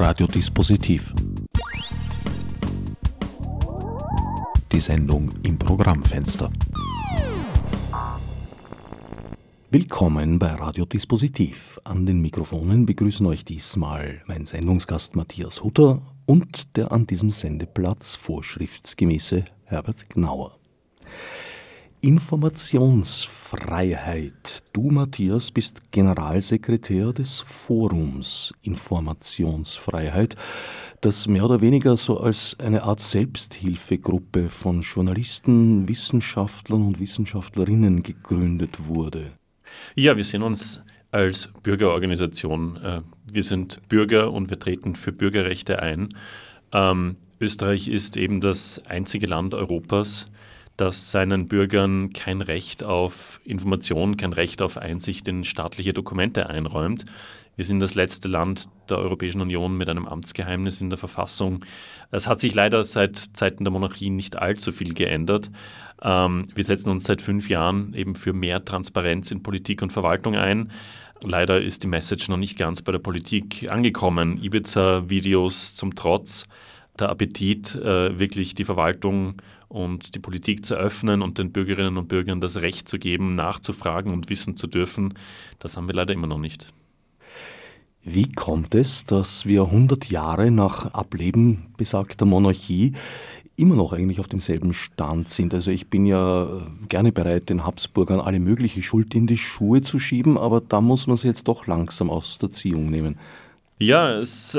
Radiodispositiv. Die Sendung im Programmfenster. Willkommen bei Radiodispositiv. An den Mikrofonen begrüßen euch diesmal mein Sendungsgast Matthias Hutter und der an diesem Sendeplatz vorschriftsgemäße Herbert Gnauer. Informationsfreiheit. Du, Matthias, bist Generalsekretär des Forums Informationsfreiheit, das mehr oder weniger so als eine Art Selbsthilfegruppe von Journalisten, Wissenschaftlern und Wissenschaftlerinnen gegründet wurde. Ja, wir sehen uns als Bürgerorganisation. Äh, wir sind Bürger und wir treten für Bürgerrechte ein. Ähm, Österreich ist eben das einzige Land Europas, das seinen Bürgern kein Recht auf Information, kein Recht auf Einsicht in staatliche Dokumente einräumt. Wir sind das letzte Land der Europäischen Union mit einem Amtsgeheimnis in der Verfassung. Es hat sich leider seit Zeiten der Monarchie nicht allzu viel geändert. Ähm, wir setzen uns seit fünf Jahren eben für mehr Transparenz in Politik und Verwaltung ein. Leider ist die Message noch nicht ganz bei der Politik angekommen. Ibiza-Videos zum Trotz der Appetit, äh, wirklich die Verwaltung und die Politik zu öffnen und den Bürgerinnen und Bürgern das Recht zu geben, nachzufragen und wissen zu dürfen, das haben wir leider immer noch nicht. Wie kommt es, dass wir 100 Jahre nach Ableben besagter Monarchie immer noch eigentlich auf demselben Stand sind. Also ich bin ja gerne bereit, den Habsburgern alle mögliche Schuld in die Schuhe zu schieben, aber da muss man sie jetzt doch langsam aus der Ziehung nehmen. Ja, es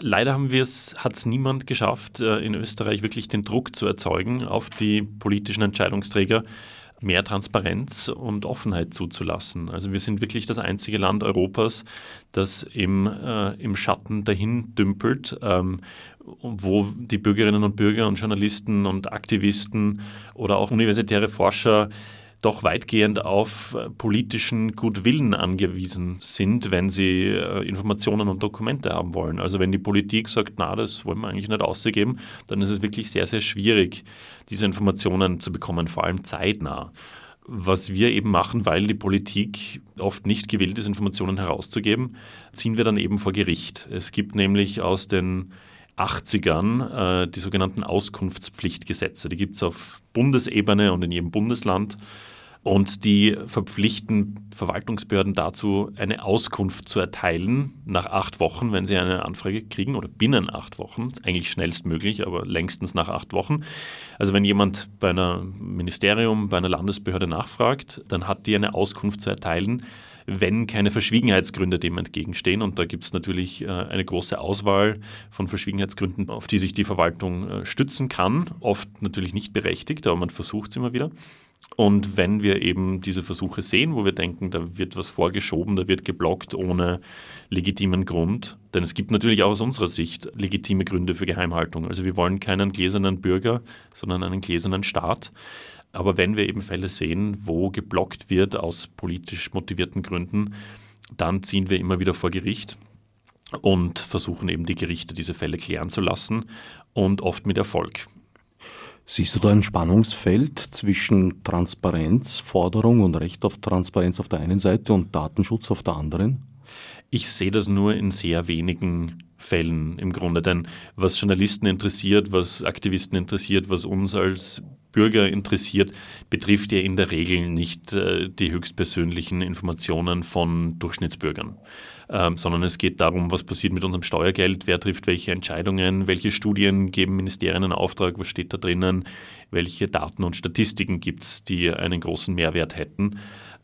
Leider haben wir es, hat es niemand geschafft, äh, in Österreich wirklich den Druck zu erzeugen, auf die politischen Entscheidungsträger mehr Transparenz und Offenheit zuzulassen. Also wir sind wirklich das einzige Land Europas, das im, äh, im Schatten dahin dümpelt, ähm, wo die Bürgerinnen und Bürger und Journalisten und Aktivisten oder auch universitäre Forscher doch weitgehend auf äh, politischen Gutwillen angewiesen sind, wenn sie äh, Informationen und Dokumente haben wollen. Also wenn die Politik sagt, na, das wollen wir eigentlich nicht ausgeben, dann ist es wirklich sehr, sehr schwierig, diese Informationen zu bekommen, vor allem zeitnah. Was wir eben machen, weil die Politik oft nicht gewillt ist, Informationen herauszugeben, ziehen wir dann eben vor Gericht. Es gibt nämlich aus den 80ern äh, die sogenannten Auskunftspflichtgesetze. Die gibt es auf Bundesebene und in jedem Bundesland. Und die verpflichten Verwaltungsbehörden dazu, eine Auskunft zu erteilen nach acht Wochen, wenn sie eine Anfrage kriegen oder binnen acht Wochen, eigentlich schnellstmöglich, aber längstens nach acht Wochen. Also wenn jemand bei einem Ministerium, bei einer Landesbehörde nachfragt, dann hat die eine Auskunft zu erteilen, wenn keine Verschwiegenheitsgründe dem entgegenstehen. Und da gibt es natürlich äh, eine große Auswahl von Verschwiegenheitsgründen, auf die sich die Verwaltung äh, stützen kann. Oft natürlich nicht berechtigt, aber man versucht es immer wieder. Und wenn wir eben diese Versuche sehen, wo wir denken, da wird was vorgeschoben, da wird geblockt ohne legitimen Grund, denn es gibt natürlich auch aus unserer Sicht legitime Gründe für Geheimhaltung. Also wir wollen keinen gläsernen Bürger, sondern einen gläsernen Staat. Aber wenn wir eben Fälle sehen, wo geblockt wird aus politisch motivierten Gründen, dann ziehen wir immer wieder vor Gericht und versuchen eben die Gerichte diese Fälle klären zu lassen und oft mit Erfolg. Siehst du da ein Spannungsfeld zwischen Transparenzforderung und Recht auf Transparenz auf der einen Seite und Datenschutz auf der anderen? Ich sehe das nur in sehr wenigen Fällen im Grunde. Denn was Journalisten interessiert, was Aktivisten interessiert, was uns als Bürger interessiert, betrifft ja in der Regel nicht äh, die höchstpersönlichen Informationen von Durchschnittsbürgern ähm, sondern es geht darum, was passiert mit unserem Steuergeld, wer trifft welche Entscheidungen, welche Studien geben Ministerien einen Auftrag, was steht da drinnen, welche Daten und Statistiken gibt es, die einen großen Mehrwert hätten.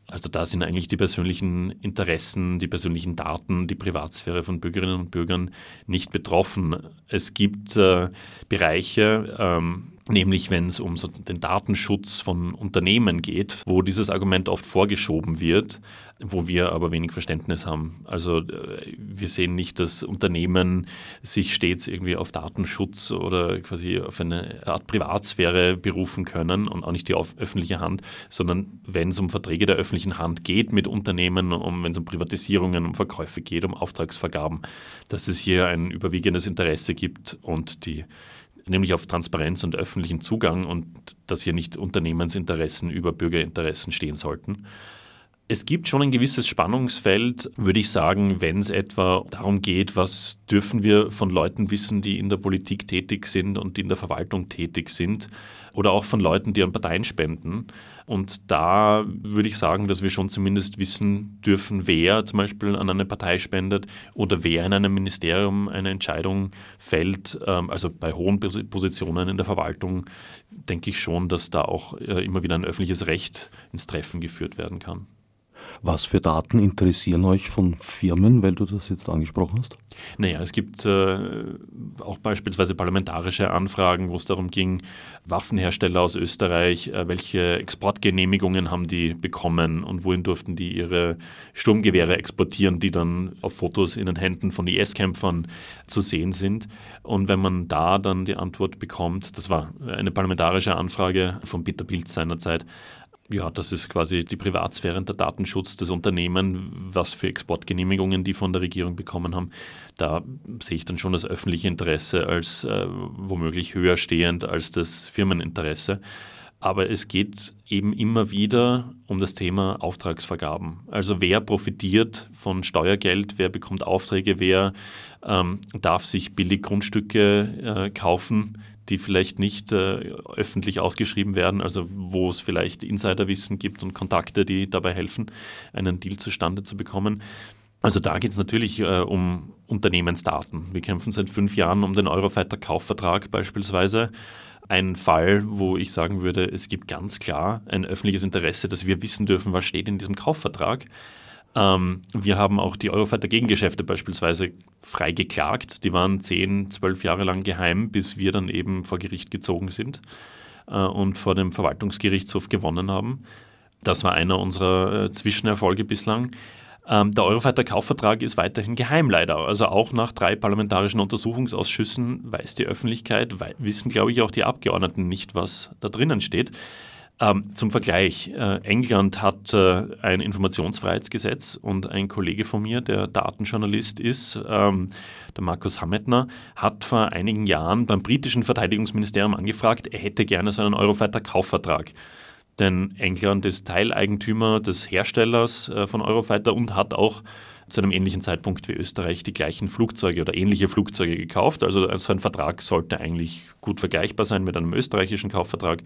Also da sind eigentlich die persönlichen Interessen, die persönlichen Daten, die Privatsphäre von Bürgerinnen und Bürgern nicht betroffen. Es gibt äh, Bereiche, ähm, nämlich wenn es um so den Datenschutz von Unternehmen geht, wo dieses Argument oft vorgeschoben wird wo wir aber wenig Verständnis haben. Also äh, wir sehen nicht, dass Unternehmen sich stets irgendwie auf Datenschutz oder quasi auf eine Art Privatsphäre berufen können und auch nicht die öffentliche Hand, sondern wenn es um Verträge der öffentlichen Hand geht mit Unternehmen, um, wenn es um Privatisierungen, um Verkäufe geht, um Auftragsvergaben, dass es hier ein überwiegendes Interesse gibt und die nämlich auf Transparenz und öffentlichen Zugang und dass hier nicht Unternehmensinteressen über Bürgerinteressen stehen sollten. Es gibt schon ein gewisses Spannungsfeld, würde ich sagen, wenn es etwa darum geht, was dürfen wir von Leuten wissen, die in der Politik tätig sind und in der Verwaltung tätig sind oder auch von Leuten, die an Parteien spenden. Und da würde ich sagen, dass wir schon zumindest wissen dürfen, wer zum Beispiel an eine Partei spendet oder wer in einem Ministerium eine Entscheidung fällt. Ähm, also bei hohen Positionen in der Verwaltung denke ich schon, dass da auch äh, immer wieder ein öffentliches Recht ins Treffen geführt werden kann. Was für Daten interessieren euch von Firmen, weil du das jetzt angesprochen hast? Naja, es gibt äh, auch beispielsweise parlamentarische Anfragen, wo es darum ging, Waffenhersteller aus Österreich, äh, welche Exportgenehmigungen haben die bekommen und wohin durften die ihre Sturmgewehre exportieren, die dann auf Fotos in den Händen von IS-Kämpfern zu sehen sind. Und wenn man da dann die Antwort bekommt, das war eine parlamentarische Anfrage von Peter Pilz seinerzeit, ja, das ist quasi die Privatsphäre und der Datenschutz des Unternehmens, was für Exportgenehmigungen die von der Regierung bekommen haben. Da sehe ich dann schon das öffentliche Interesse als äh, womöglich höher stehend als das Firmeninteresse. Aber es geht eben immer wieder um das Thema Auftragsvergaben. Also wer profitiert von Steuergeld, wer bekommt Aufträge, wer ähm, darf sich billig Grundstücke äh, kaufen, die vielleicht nicht äh, öffentlich ausgeschrieben werden, also wo es vielleicht Insiderwissen gibt und Kontakte, die dabei helfen, einen Deal zustande zu bekommen. Also da geht es natürlich äh, um Unternehmensdaten. Wir kämpfen seit fünf Jahren um den Eurofighter-Kaufvertrag beispielsweise. Ein Fall, wo ich sagen würde, es gibt ganz klar ein öffentliches Interesse, dass wir wissen dürfen, was steht in diesem Kaufvertrag. Ähm, wir haben auch die Eurofighter Gegengeschäfte beispielsweise frei geklagt. Die waren zehn, zwölf Jahre lang geheim, bis wir dann eben vor Gericht gezogen sind äh, und vor dem Verwaltungsgerichtshof gewonnen haben. Das war einer unserer äh, Zwischenerfolge bislang. Ähm, der Eurofighter Kaufvertrag ist weiterhin geheim leider. Also auch nach drei parlamentarischen Untersuchungsausschüssen weiß die Öffentlichkeit, wissen glaube ich auch die Abgeordneten nicht, was da drinnen steht. Ähm, zum Vergleich, äh, England hat äh, ein Informationsfreiheitsgesetz und ein Kollege von mir, der Datenjournalist ist, ähm, der Markus Hametner, hat vor einigen Jahren beim britischen Verteidigungsministerium angefragt, er hätte gerne so einen Eurofighter-Kaufvertrag. Denn England ist Teileigentümer des Herstellers äh, von Eurofighter und hat auch zu einem ähnlichen Zeitpunkt wie Österreich die gleichen Flugzeuge oder ähnliche Flugzeuge gekauft. Also so ein Vertrag sollte eigentlich gut vergleichbar sein mit einem österreichischen Kaufvertrag.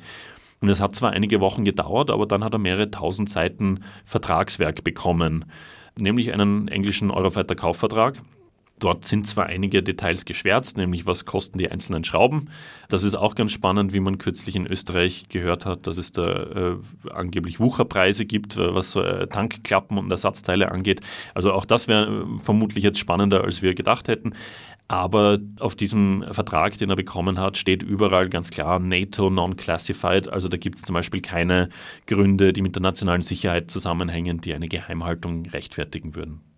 Und es hat zwar einige Wochen gedauert, aber dann hat er mehrere tausend Seiten Vertragswerk bekommen, nämlich einen englischen Eurofighter-Kaufvertrag. Dort sind zwar einige Details geschwärzt, nämlich was kosten die einzelnen Schrauben. Das ist auch ganz spannend, wie man kürzlich in Österreich gehört hat, dass es da äh, angeblich Wucherpreise gibt, äh, was äh, Tankklappen und Ersatzteile angeht. Also auch das wäre äh, vermutlich jetzt spannender, als wir gedacht hätten. Aber auf diesem Vertrag, den er bekommen hat, steht überall ganz klar NATO non-classified. Also da gibt es zum Beispiel keine Gründe, die mit der nationalen Sicherheit zusammenhängen, die eine Geheimhaltung rechtfertigen würden.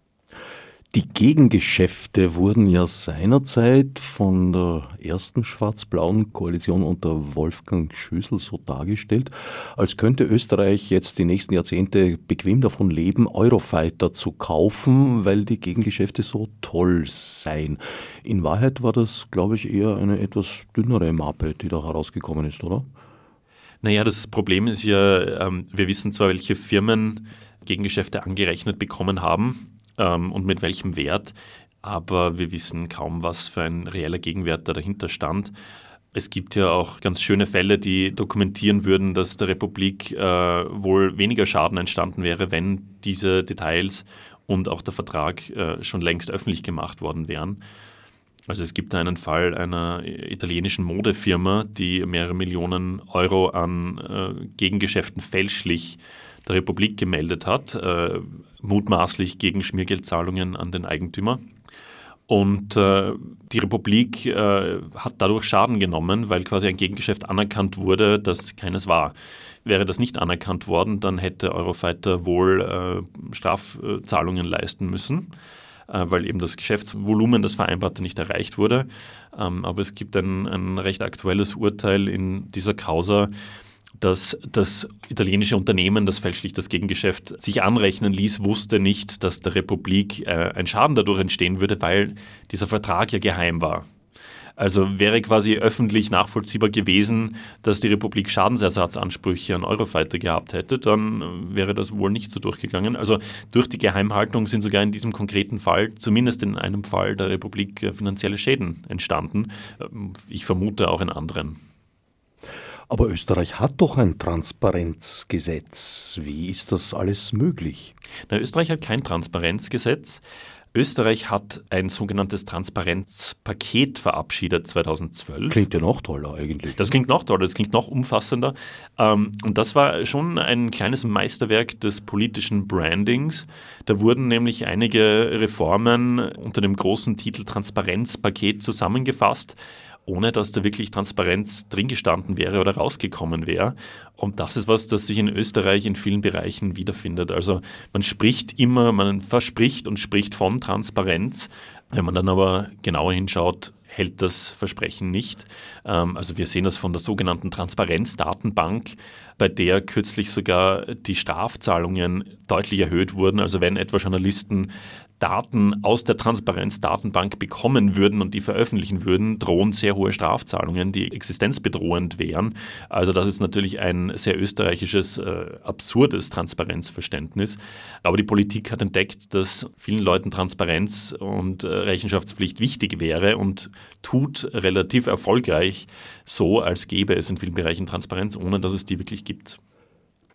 Die Gegengeschäfte wurden ja seinerzeit von der ersten schwarz-blauen Koalition unter Wolfgang Schüssel so dargestellt, als könnte Österreich jetzt die nächsten Jahrzehnte bequem davon leben, Eurofighter zu kaufen, weil die Gegengeschäfte so toll seien. In Wahrheit war das, glaube ich, eher eine etwas dünnere Mappe, die da herausgekommen ist, oder? Naja, das Problem ist ja, ähm, wir wissen zwar, welche Firmen Gegengeschäfte angerechnet bekommen haben, ähm, und mit welchem Wert, aber wir wissen kaum, was für ein reeller Gegenwert da dahinter stand. Es gibt ja auch ganz schöne Fälle, die dokumentieren würden, dass der Republik äh, wohl weniger Schaden entstanden wäre, wenn diese Details und auch der Vertrag äh, schon längst öffentlich gemacht worden wären. Also es gibt einen Fall einer italienischen Modefirma, die mehrere Millionen Euro an äh, Gegengeschäften fälschlich der Republik gemeldet hat, äh, mutmaßlich gegen Schmiergeldzahlungen an den Eigentümer. Und äh, die Republik äh, hat dadurch Schaden genommen, weil quasi ein Gegengeschäft anerkannt wurde, das keines war. Wäre das nicht anerkannt worden, dann hätte Eurofighter wohl äh, Strafzahlungen leisten müssen, äh, weil eben das Geschäftsvolumen, das vereinbarte, nicht erreicht wurde. Ähm, aber es gibt ein, ein recht aktuelles Urteil in dieser Causa, dass das italienische Unternehmen, das fälschlich das Gegengeschäft sich anrechnen ließ, wusste nicht, dass der Republik äh, ein Schaden dadurch entstehen würde, weil dieser Vertrag ja geheim war. Also wäre quasi öffentlich nachvollziehbar gewesen, dass die Republik Schadensersatzansprüche an Eurofighter gehabt hätte, dann wäre das wohl nicht so durchgegangen. Also durch die Geheimhaltung sind sogar in diesem konkreten Fall, zumindest in einem Fall der Republik, äh, finanzielle Schäden entstanden. Ähm, ich vermute auch in anderen. Aber Österreich hat doch ein Transparenzgesetz. Wie ist das alles möglich? Na, Österreich hat kein Transparenzgesetz. Österreich hat ein sogenanntes Transparenzpaket verabschiedet 2012. Klingt ja noch toller eigentlich. Das klingt noch toller, das klingt noch umfassender. Ähm, und das war schon ein kleines Meisterwerk des politischen Brandings. Da wurden nämlich einige Reformen unter dem großen Titel Transparenzpaket zusammengefasst ohne dass da wirklich Transparenz drin gestanden wäre oder rausgekommen wäre. Und das ist was, das sich in Österreich in vielen Bereichen wiederfindet. Also man spricht immer, man verspricht und spricht von Transparenz. Wenn man dann aber genauer hinschaut, hält das Versprechen nicht. Ähm, also wir sehen das von der sogenannten Transparenzdatenbank, bei der kürzlich sogar die Strafzahlungen deutlich erhöht wurden. Also wenn etwa Journalisten Daten aus der Transparenzdatenbank bekommen würden und die veröffentlichen würden, drohen sehr hohe Strafzahlungen, die existenzbedrohend wären. Also das ist natürlich ein sehr österreichisches, äh, absurdes Transparenzverständnis. Aber die Politik hat entdeckt, dass vielen Leuten Transparenz und äh, Rechenschaftspflicht wichtig wäre und tut relativ erfolgreich so, als gäbe es in vielen Bereichen Transparenz, ohne dass es die wirklich gibt.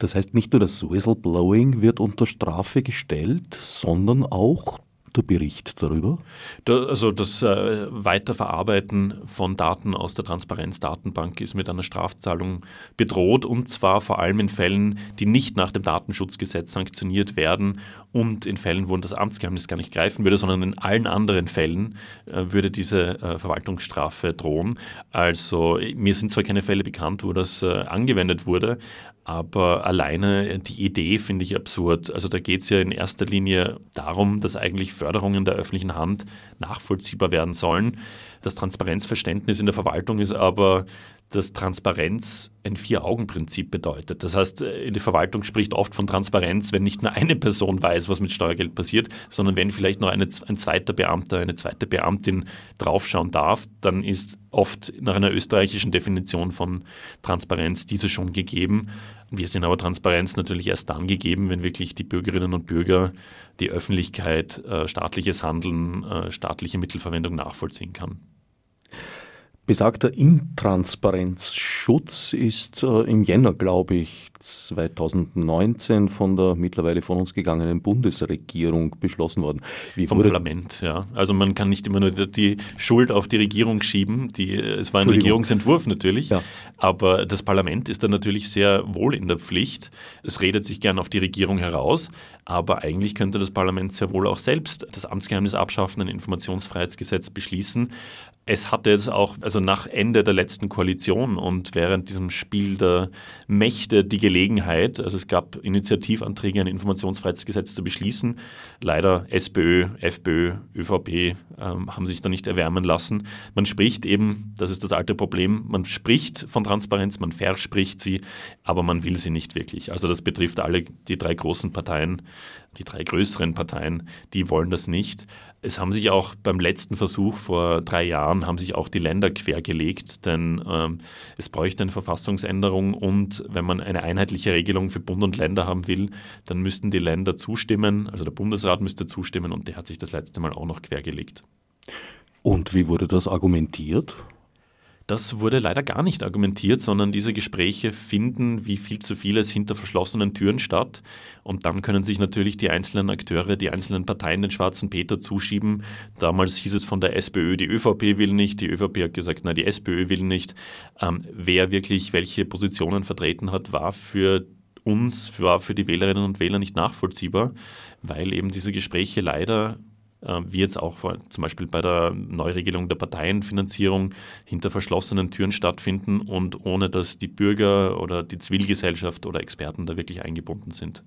Das heißt, nicht nur das Whistleblowing wird unter Strafe gestellt, sondern auch der Bericht darüber? Da, also das äh, Weiterverarbeiten von Daten aus der Transparenzdatenbank ist mit einer Strafzahlung bedroht und zwar vor allem in Fällen, die nicht nach dem Datenschutzgesetz sanktioniert werden und in Fällen, wo das Amtsgeheimnis gar nicht greifen würde, sondern in allen anderen Fällen äh, würde diese äh, Verwaltungsstrafe drohen. Also mir sind zwar keine Fälle bekannt, wo das angewendet wurde, aber alleine die Idee finde ich absurd. Also da geht es ja in erster Linie darum, dass eigentlich Förderungen der öffentlichen Hand nachvollziehbar werden sollen. Das Transparenzverständnis in der Verwaltung ist aber, dass Transparenz ein Vier-Augen-Prinzip bedeutet. Das heißt, die Verwaltung spricht oft von Transparenz, wenn nicht nur eine Person weiß, was mit Steuergeld passiert, sondern wenn vielleicht noch eine, ein zweiter Beamter, eine zweite Beamtin draufschauen darf, dann ist oft nach einer österreichischen Definition von Transparenz diese schon gegeben. Wir sind aber Transparenz natürlich erst dann gegeben, wenn wirklich die Bürgerinnen und Bürger, die Öffentlichkeit äh, staatliches Handeln, äh, staatliche Mittelverwendung nachvollziehen kann. Besagter Intransparenzschutz ist äh, im Jänner, glaube ich, 2019 von der mittlerweile von uns gegangenen Bundesregierung beschlossen worden. Wie Vom Parlament, ja. Also man kann nicht immer nur die Schuld auf die Regierung schieben. Die, es war ein Regierungsentwurf natürlich, ja. aber das Parlament ist da natürlich sehr wohl in der Pflicht. Es redet sich gern auf die Regierung heraus, aber eigentlich könnte das Parlament sehr wohl auch selbst das Amtsgeheimnis abschaffen, ein Informationsfreiheitsgesetz beschließen. Es hatte es auch, also nach Ende der letzten Koalition und während diesem Spiel der Mächte die Gelegenheit, also es gab Initiativanträge, ein Informationsfreiheitsgesetz zu beschließen. Leider SPÖ, FPÖ, ÖVP ähm, haben sich da nicht erwärmen lassen. Man spricht eben, das ist das alte Problem, man spricht von Transparenz, man verspricht sie, aber man will sie nicht wirklich. Also das betrifft alle die drei großen Parteien, die drei größeren Parteien, die wollen das nicht. Es haben sich auch beim letzten Versuch vor drei Jahren haben sich auch die Länder quergelegt, denn ähm, es bräuchte eine Verfassungsänderung und wenn man eine einheitliche Regelung für Bund und Länder haben will, dann müssten die Länder zustimmen, also der Bundesrat müsste zustimmen und der hat sich das letzte Mal auch noch quergelegt. Und wie wurde das argumentiert? Das wurde leider gar nicht argumentiert, sondern diese Gespräche finden wie viel zu vieles hinter verschlossenen Türen statt. Und dann können sich natürlich die einzelnen Akteure, die einzelnen Parteien den schwarzen Peter zuschieben. Damals hieß es von der SPÖ, die ÖVP will nicht, die ÖVP hat gesagt, nein, die SPÖ will nicht. Ähm, wer wirklich welche Positionen vertreten hat, war für uns, war für die Wählerinnen und Wähler nicht nachvollziehbar, weil eben diese Gespräche leider wie jetzt auch zum Beispiel bei der Neuregelung der Parteienfinanzierung hinter verschlossenen Türen stattfinden und ohne dass die Bürger oder die Zivilgesellschaft oder Experten da wirklich eingebunden sind.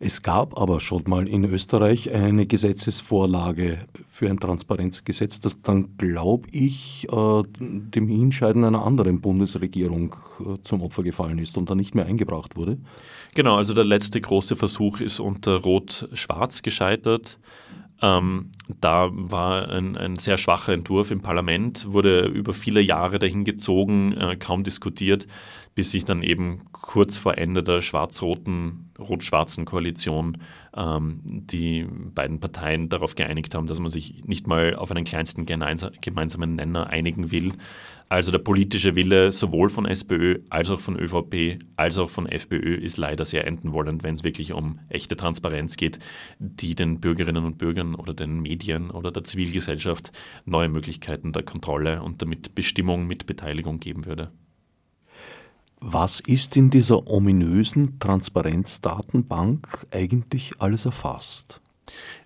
Es gab aber schon mal in Österreich eine Gesetzesvorlage für ein Transparenzgesetz, das dann, glaube ich, äh, dem Hinscheiden einer anderen Bundesregierung äh, zum Opfer gefallen ist und dann nicht mehr eingebracht wurde. Genau, also der letzte große Versuch ist unter Rot-Schwarz gescheitert. Ähm, da war ein, ein, sehr schwacher Entwurf im Parlament, wurde über viele Jahre dahin gezogen, äh, kaum diskutiert, bis sich dann eben kurz vor Ende der schwarz-roten, rot-schwarzen Koalition ähm, die beiden Parteien darauf geeinigt haben, dass man sich nicht mal auf einen kleinsten gemeinsamen Nenner einigen will. Also der politische Wille sowohl von SPÖ als auch von ÖVP als auch von FPÖ ist leider sehr endenwollend, wenn es wirklich um echte Transparenz geht, die den Bürgerinnen und Bürgern oder den Medien oder der Zivilgesellschaft neue Möglichkeiten der Kontrolle und damit Bestimmung mit Beteiligung geben würde. Was ist in dieser ominösen Transparenzdatenbank eigentlich alles erfasst?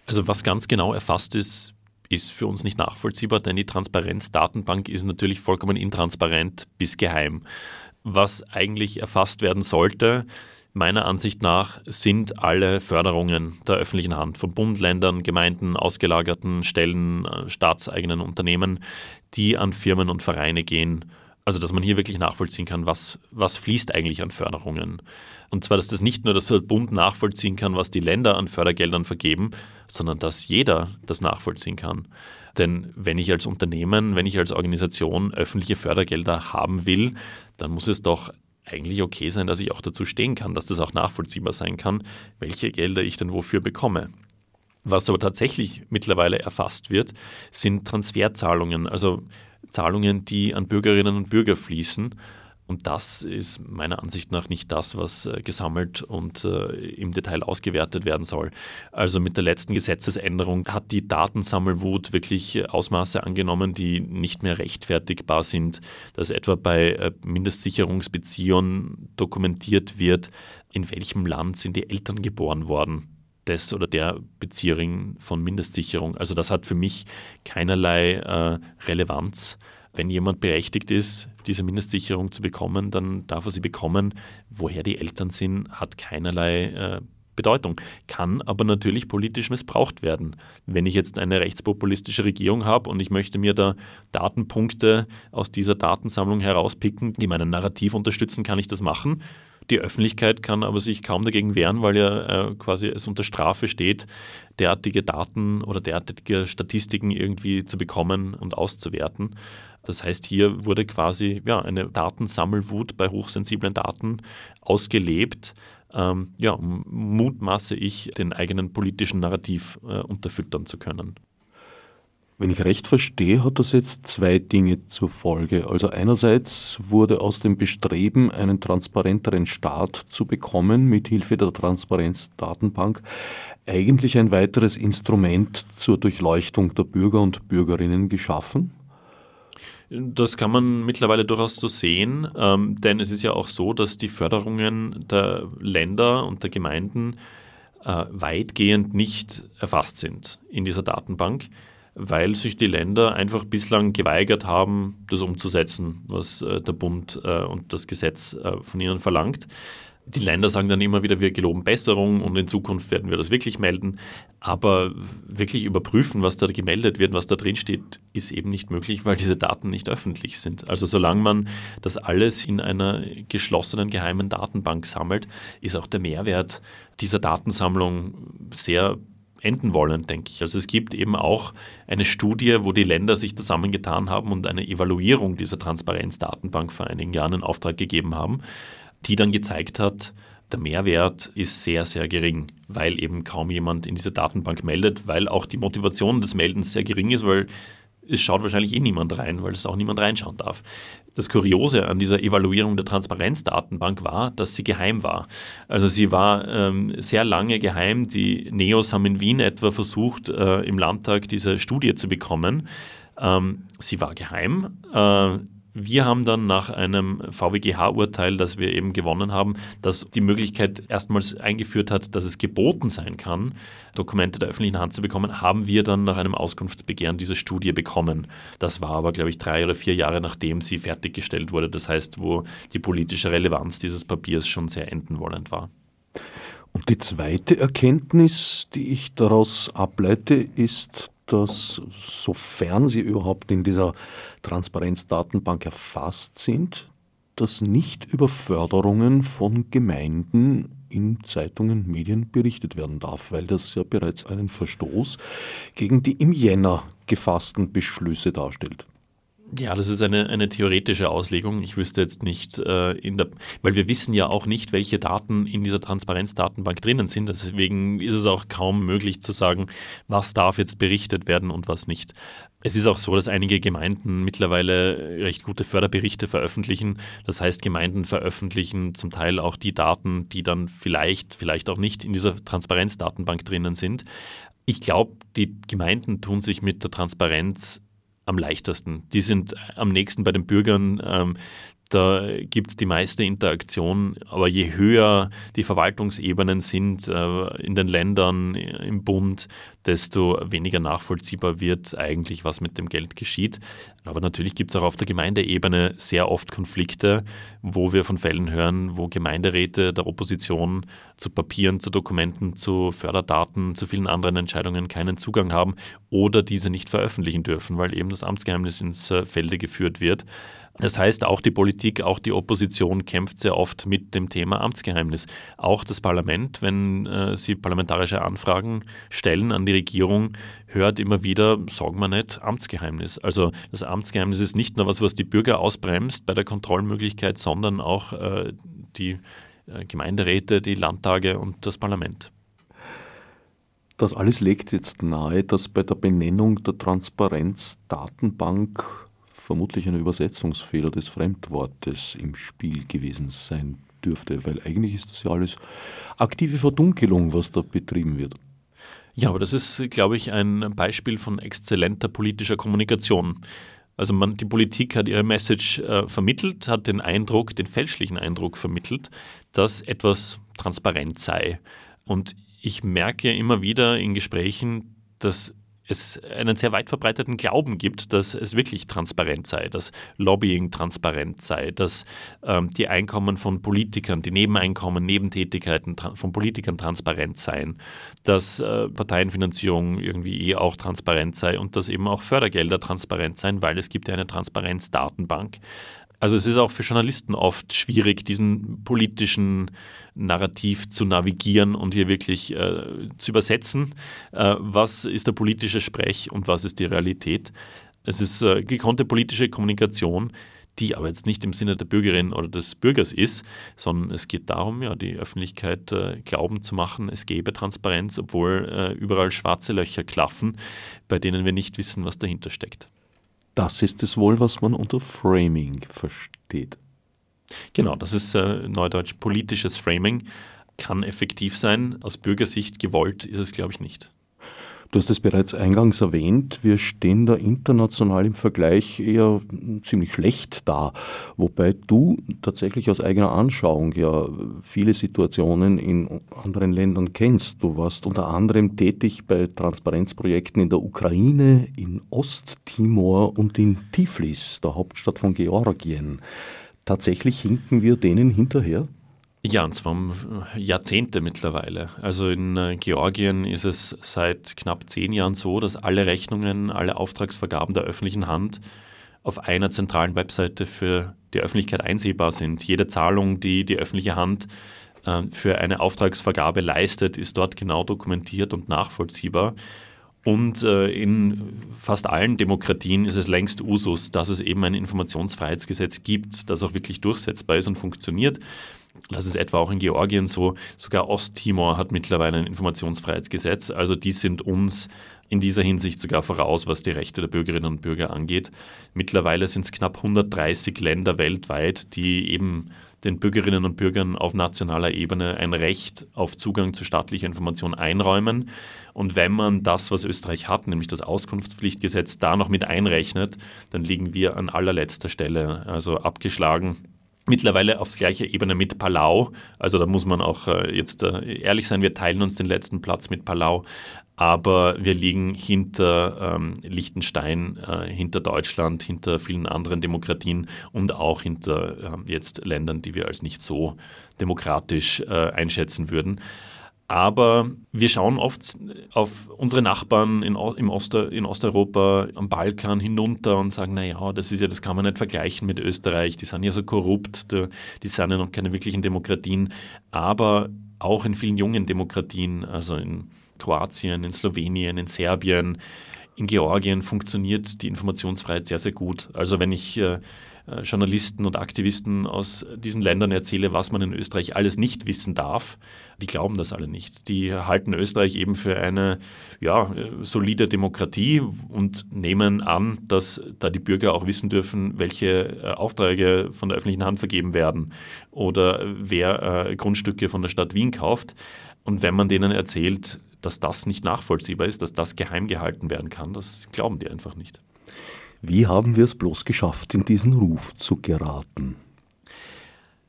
Also was ganz genau erfasst ist, ist für uns nicht nachvollziehbar, denn die Transparenzdatenbank ist natürlich vollkommen intransparent bis geheim. Was eigentlich erfasst werden sollte, meiner Ansicht nach, sind alle Förderungen der öffentlichen Hand von Bund, Ländern, Gemeinden, ausgelagerten Stellen, äh, staatseigenen Unternehmen, die an Firmen und Vereine gehen also, dass man hier wirklich nachvollziehen kann, was, was fließt eigentlich an Förderungen. Und zwar, dass das nicht nur, dass der Bund nachvollziehen kann, was die Länder an Fördergeldern vergeben, sondern dass jeder das nachvollziehen kann. Denn wenn ich als Unternehmen, wenn ich als Organisation öffentliche Fördergelder haben will, dann muss es doch eigentlich okay sein, dass ich auch dazu stehen kann, dass das auch nachvollziehbar sein kann, welche Gelder ich denn wofür bekomme. Was aber tatsächlich mittlerweile erfasst wird, sind Transferzahlungen. Also Zahlungen, die an Bürgerinnen und Bürger fließen. Und das ist meiner Ansicht nach nicht das, was äh, gesammelt und äh, im Detail ausgewertet werden soll. Also mit der letzten Gesetzesänderung hat die Datensammelwut wirklich äh, Ausmaße angenommen, die nicht mehr rechtfertigbar sind, dass etwa bei Mindestsicherungsbeziehungen dokumentiert wird, in welchem Land sind die Eltern geboren worden des oder der Bezieherin von Mindestsicherung. Also das hat für mich keinerlei äh, Relevanz. Wenn jemand berechtigt ist, diese Mindestsicherung zu bekommen, dann darf er sie bekommen. Woher die Eltern sind, hat keinerlei äh, Bedeutung, kann aber natürlich politisch missbraucht werden. Wenn ich jetzt eine rechtspopulistische Regierung habe und ich möchte mir da Datenpunkte aus dieser Datensammlung herauspicken, die mein Narrativ unterstützen, kann ich das machen. Die Öffentlichkeit kann aber sich kaum dagegen wehren, weil ja äh, quasi es unter Strafe steht, derartige Daten oder derartige Statistiken irgendwie zu bekommen und auszuwerten. Das heißt, hier wurde quasi ja, eine Datensammelwut bei hochsensiblen Daten ausgelebt, ähm, ja, mutmaße ich, den eigenen politischen Narrativ äh, unterfüttern zu können. Wenn ich recht verstehe, hat das jetzt zwei Dinge zur Folge. Also einerseits wurde aus dem Bestreben, einen transparenteren Staat zu bekommen, mit Hilfe der Transparenzdatenbank, eigentlich ein weiteres Instrument zur Durchleuchtung der Bürger und Bürgerinnen geschaffen? Das kann man mittlerweile durchaus so sehen, ähm, denn es ist ja auch so, dass die Förderungen der Länder und der Gemeinden äh, weitgehend nicht erfasst sind in dieser Datenbank weil sich die Länder einfach bislang geweigert haben, das umzusetzen, was äh, der Bund äh, und das Gesetz äh, von ihnen verlangt. Die Länder sagen dann immer wieder, wir geloben Besserung und in Zukunft werden wir das wirklich melden. Aber wirklich überprüfen, was da gemeldet wird, was da drin steht, ist eben nicht möglich, weil diese Daten nicht öffentlich sind. Also solange man das alles in einer geschlossenen geheimen Datenbank sammelt, ist auch der Mehrwert dieser Datensammlung sehr enden wollen, denke ich. Also es gibt eben auch eine Studie, wo die Länder sich zusammengetan haben und eine Evaluierung dieser Transparenzdatenbank vor einigen Jahren in Auftrag gegeben haben, die dann gezeigt hat, der Mehrwert ist sehr, sehr gering, weil eben kaum jemand in diese Datenbank meldet, weil auch die Motivation des Meldens sehr gering ist, weil es schaut wahrscheinlich eh niemand rein, weil es auch niemand reinschauen darf. Das Kuriose an dieser Evaluierung der Transparenzdatenbank war, dass sie geheim war. Also sie war ähm, sehr lange geheim. Die Neos haben in Wien etwa versucht, äh, im Landtag diese Studie zu bekommen. Ähm, sie war geheim. Äh, wir haben dann nach einem VWGH-Urteil, das wir eben gewonnen haben, das die Möglichkeit erstmals eingeführt hat, dass es geboten sein kann, Dokumente der öffentlichen Hand zu bekommen, haben wir dann nach einem Auskunftsbegehren diese Studie bekommen. Das war aber, glaube ich, drei oder vier Jahre nachdem sie fertiggestellt wurde. Das heißt, wo die politische Relevanz dieses Papiers schon sehr endenwollend war. Und die zweite Erkenntnis, die ich daraus ableite, ist, dass sofern sie überhaupt in dieser Transparenzdatenbank erfasst sind, dass nicht über Förderungen von Gemeinden in Zeitungen, Medien berichtet werden darf, weil das ja bereits einen Verstoß gegen die im Jänner gefassten Beschlüsse darstellt. Ja, das ist eine, eine theoretische Auslegung. Ich wüsste jetzt nicht, äh, in der, weil wir wissen ja auch nicht, welche Daten in dieser Transparenzdatenbank drinnen sind. Deswegen ist es auch kaum möglich zu sagen, was darf jetzt berichtet werden und was nicht. Es ist auch so, dass einige Gemeinden mittlerweile recht gute Förderberichte veröffentlichen. Das heißt, Gemeinden veröffentlichen zum Teil auch die Daten, die dann vielleicht, vielleicht auch nicht in dieser Transparenzdatenbank drinnen sind. Ich glaube, die Gemeinden tun sich mit der Transparenz am leichtesten. Die sind am nächsten bei den Bürgern. Ähm, da gibt es die meiste Interaktion. Aber je höher die Verwaltungsebenen sind äh, in den Ländern, im Bund, desto weniger nachvollziehbar wird eigentlich, was mit dem Geld geschieht. Aber natürlich gibt es auch auf der Gemeindeebene sehr oft Konflikte, wo wir von Fällen hören, wo Gemeinderäte der Opposition zu Papieren, zu Dokumenten, zu Förderdaten, zu vielen anderen Entscheidungen keinen Zugang haben oder diese nicht veröffentlichen dürfen, weil eben das Amtsgeheimnis ins äh, Felde geführt wird. Das heißt, auch die Politik, auch die Opposition kämpft sehr oft mit dem Thema Amtsgeheimnis. Auch das Parlament, wenn äh, sie parlamentarische Anfragen stellen an die Regierung, hört immer wieder, sagen wir nicht, Amtsgeheimnis. Also das Amtsgeheimnis ist nicht nur was, was die Bürger ausbremst bei der Kontrollmöglichkeit, sondern auch äh, die äh, Gemeinderäte, die Landtage und das Parlament. Das alles legt jetzt nahe, dass bei der Benennung der Transparenzdatenbank vermutlich ein Übersetzungsfehler des Fremdwortes im Spiel gewesen sein dürfte, weil eigentlich ist das ja alles aktive Verdunkelung, was da betrieben wird. Ja, aber das ist, glaube ich, ein Beispiel von exzellenter politischer Kommunikation. Also man, die Politik hat ihre Message äh, vermittelt, hat den Eindruck, den fälschlichen Eindruck vermittelt, dass etwas transparent sei. Und ich merke immer wieder in Gesprächen, dass es einen sehr weit verbreiteten Glauben gibt, dass es wirklich transparent sei, dass Lobbying transparent sei, dass ähm, die Einkommen von Politikern, die Nebeneinkommen, Nebentätigkeiten von Politikern transparent seien, dass äh, Parteienfinanzierung irgendwie eh auch transparent sei und dass eben auch Fördergelder transparent seien, weil es gibt ja eine Transparenzdatenbank. Also es ist auch für Journalisten oft schwierig, diesen politischen Narrativ zu navigieren und hier wirklich äh, zu übersetzen, äh, was ist der politische Sprech und was ist die Realität. Es ist äh, gekonnte politische Kommunikation, die aber jetzt nicht im Sinne der Bürgerin oder des Bürgers ist, sondern es geht darum, ja, die Öffentlichkeit äh, glauben zu machen, es gäbe Transparenz, obwohl äh, überall schwarze Löcher klaffen, bei denen wir nicht wissen, was dahinter steckt. Das ist es wohl, was man unter Framing versteht. Genau, das ist äh, neudeutsch politisches Framing. Kann effektiv sein. Aus Bürgersicht gewollt ist es, glaube ich, nicht. Du hast es bereits eingangs erwähnt, wir stehen da international im Vergleich eher ziemlich schlecht da, wobei du tatsächlich aus eigener Anschauung ja viele Situationen in anderen Ländern kennst. Du warst unter anderem tätig bei Transparenzprojekten in der Ukraine, in Osttimor und in Tiflis, der Hauptstadt von Georgien. Tatsächlich hinken wir denen hinterher? Ja, und zwar um Jahrzehnte mittlerweile. Also in äh, Georgien ist es seit knapp zehn Jahren so, dass alle Rechnungen, alle Auftragsvergaben der öffentlichen Hand auf einer zentralen Webseite für die Öffentlichkeit einsehbar sind. Jede Zahlung, die die öffentliche Hand äh, für eine Auftragsvergabe leistet, ist dort genau dokumentiert und nachvollziehbar. Und äh, in fast allen Demokratien ist es längst Usus, dass es eben ein Informationsfreiheitsgesetz gibt, das auch wirklich durchsetzbar ist und funktioniert. Das ist etwa auch in Georgien so. Sogar Osttimor hat mittlerweile ein Informationsfreiheitsgesetz. Also die sind uns in dieser Hinsicht sogar voraus, was die Rechte der Bürgerinnen und Bürger angeht. Mittlerweile sind es knapp 130 Länder weltweit, die eben den Bürgerinnen und Bürgern auf nationaler Ebene ein Recht auf Zugang zu staatlicher Information einräumen. Und wenn man das, was Österreich hat, nämlich das Auskunftspflichtgesetz, da noch mit einrechnet, dann liegen wir an allerletzter Stelle, also abgeschlagen mittlerweile auf gleicher Ebene mit Palau. Also da muss man auch äh, jetzt äh, ehrlich sein, wir teilen uns den letzten Platz mit Palau, aber wir liegen hinter ähm, Liechtenstein, äh, hinter Deutschland, hinter vielen anderen Demokratien und auch hinter äh, jetzt Ländern, die wir als nicht so demokratisch äh, einschätzen würden. Aber wir schauen oft auf unsere Nachbarn in, im Ost, in Osteuropa, am Balkan hinunter und sagen, naja, das ist ja, das kann man nicht vergleichen mit Österreich, die sind ja so korrupt, die sind ja noch keine wirklichen Demokratien. Aber auch in vielen jungen Demokratien, also in Kroatien, in Slowenien, in Serbien, in Georgien funktioniert die Informationsfreiheit sehr, sehr gut. Also wenn ich äh, äh, Journalisten und Aktivisten aus diesen Ländern erzähle, was man in Österreich alles nicht wissen darf, die glauben das alle nicht. Die halten Österreich eben für eine ja, solide Demokratie und nehmen an, dass da die Bürger auch wissen dürfen, welche äh, Aufträge von der öffentlichen Hand vergeben werden oder wer äh, Grundstücke von der Stadt Wien kauft. Und wenn man denen erzählt, dass das nicht nachvollziehbar ist, dass das geheim gehalten werden kann, das glauben die einfach nicht. Wie haben wir es bloß geschafft, in diesen Ruf zu geraten?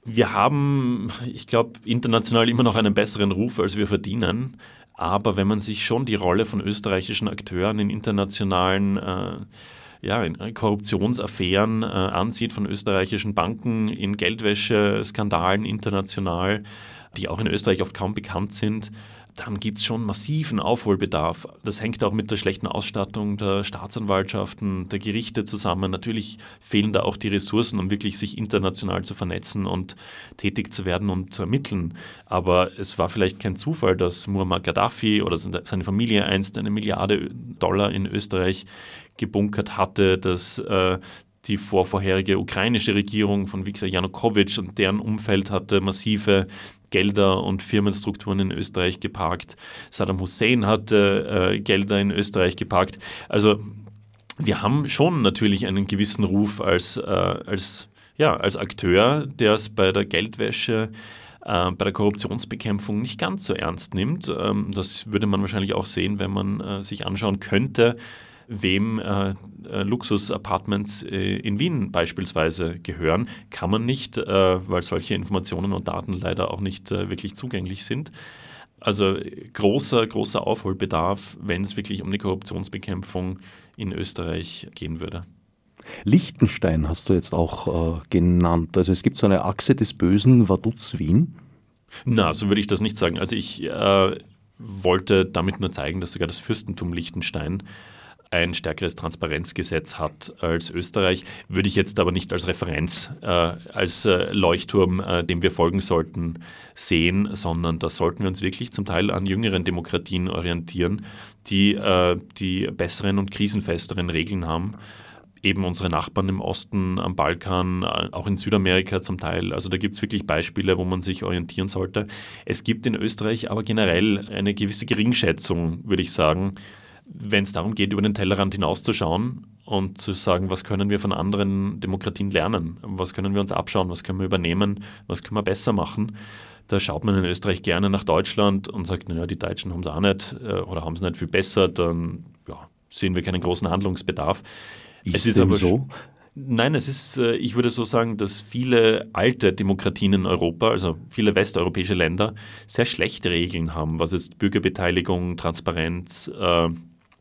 Wir haben, ich glaube, international immer noch einen besseren Ruf, als wir verdienen. Aber wenn man sich schon die Rolle von österreichischen Akteuren in internationalen äh, ja, in Korruptionsaffären äh, ansieht, von österreichischen Banken, in Geldwäscheskandalen international, die auch in Österreich oft kaum bekannt sind, dann gibt es schon massiven Aufholbedarf. Das hängt auch mit der schlechten Ausstattung der Staatsanwaltschaften, der Gerichte zusammen. Natürlich fehlen da auch die Ressourcen, um wirklich sich international zu vernetzen und tätig zu werden und zu ermitteln. Aber es war vielleicht kein Zufall, dass Muammar Gaddafi oder seine Familie einst eine Milliarde Dollar in Österreich gebunkert hatte, dass äh, die vorvorherige ukrainische Regierung von Viktor Janukowitsch und deren Umfeld hatte massive Gelder und Firmenstrukturen in Österreich geparkt. Saddam Hussein hatte äh, Gelder in Österreich geparkt. Also wir haben schon natürlich einen gewissen Ruf als, äh, als, ja, als Akteur, der es bei der Geldwäsche äh, bei der Korruptionsbekämpfung nicht ganz so ernst nimmt. Ähm, das würde man wahrscheinlich auch sehen, wenn man äh, sich anschauen könnte, wem äh, äh, Luxus-Apartments äh, in Wien beispielsweise gehören, kann man nicht, äh, weil solche Informationen und Daten leider auch nicht äh, wirklich zugänglich sind. Also großer, großer Aufholbedarf, wenn es wirklich um die Korruptionsbekämpfung in Österreich gehen würde. Liechtenstein hast du jetzt auch äh, genannt. Also es gibt so eine Achse des Bösen, Vaduz Wien. Na, so würde ich das nicht sagen. Also ich äh, wollte damit nur zeigen, dass sogar das Fürstentum Liechtenstein ein stärkeres Transparenzgesetz hat als Österreich, würde ich jetzt aber nicht als Referenz, äh, als äh, Leuchtturm, äh, dem wir folgen sollten, sehen, sondern da sollten wir uns wirklich zum Teil an jüngeren Demokratien orientieren, die äh, die besseren und krisenfesteren Regeln haben eben unsere Nachbarn im Osten, am Balkan, äh, auch in Südamerika zum Teil. Also da gibt es wirklich Beispiele, wo man sich orientieren sollte. Es gibt in Österreich aber generell eine gewisse Geringschätzung, würde ich sagen, wenn es darum geht, über den Tellerrand hinauszuschauen und zu sagen, was können wir von anderen Demokratien lernen, was können wir uns abschauen, was können wir übernehmen, was können wir besser machen. Da schaut man in Österreich gerne nach Deutschland und sagt, naja, die Deutschen haben es auch nicht äh, oder haben es nicht viel besser, dann ja, sehen wir keinen großen Handlungsbedarf. Ist es ist aber so? Nein, es ist, äh, ich würde so sagen, dass viele alte Demokratien in Europa, also viele westeuropäische Länder, sehr schlechte Regeln haben, was jetzt Bürgerbeteiligung, Transparenz, äh,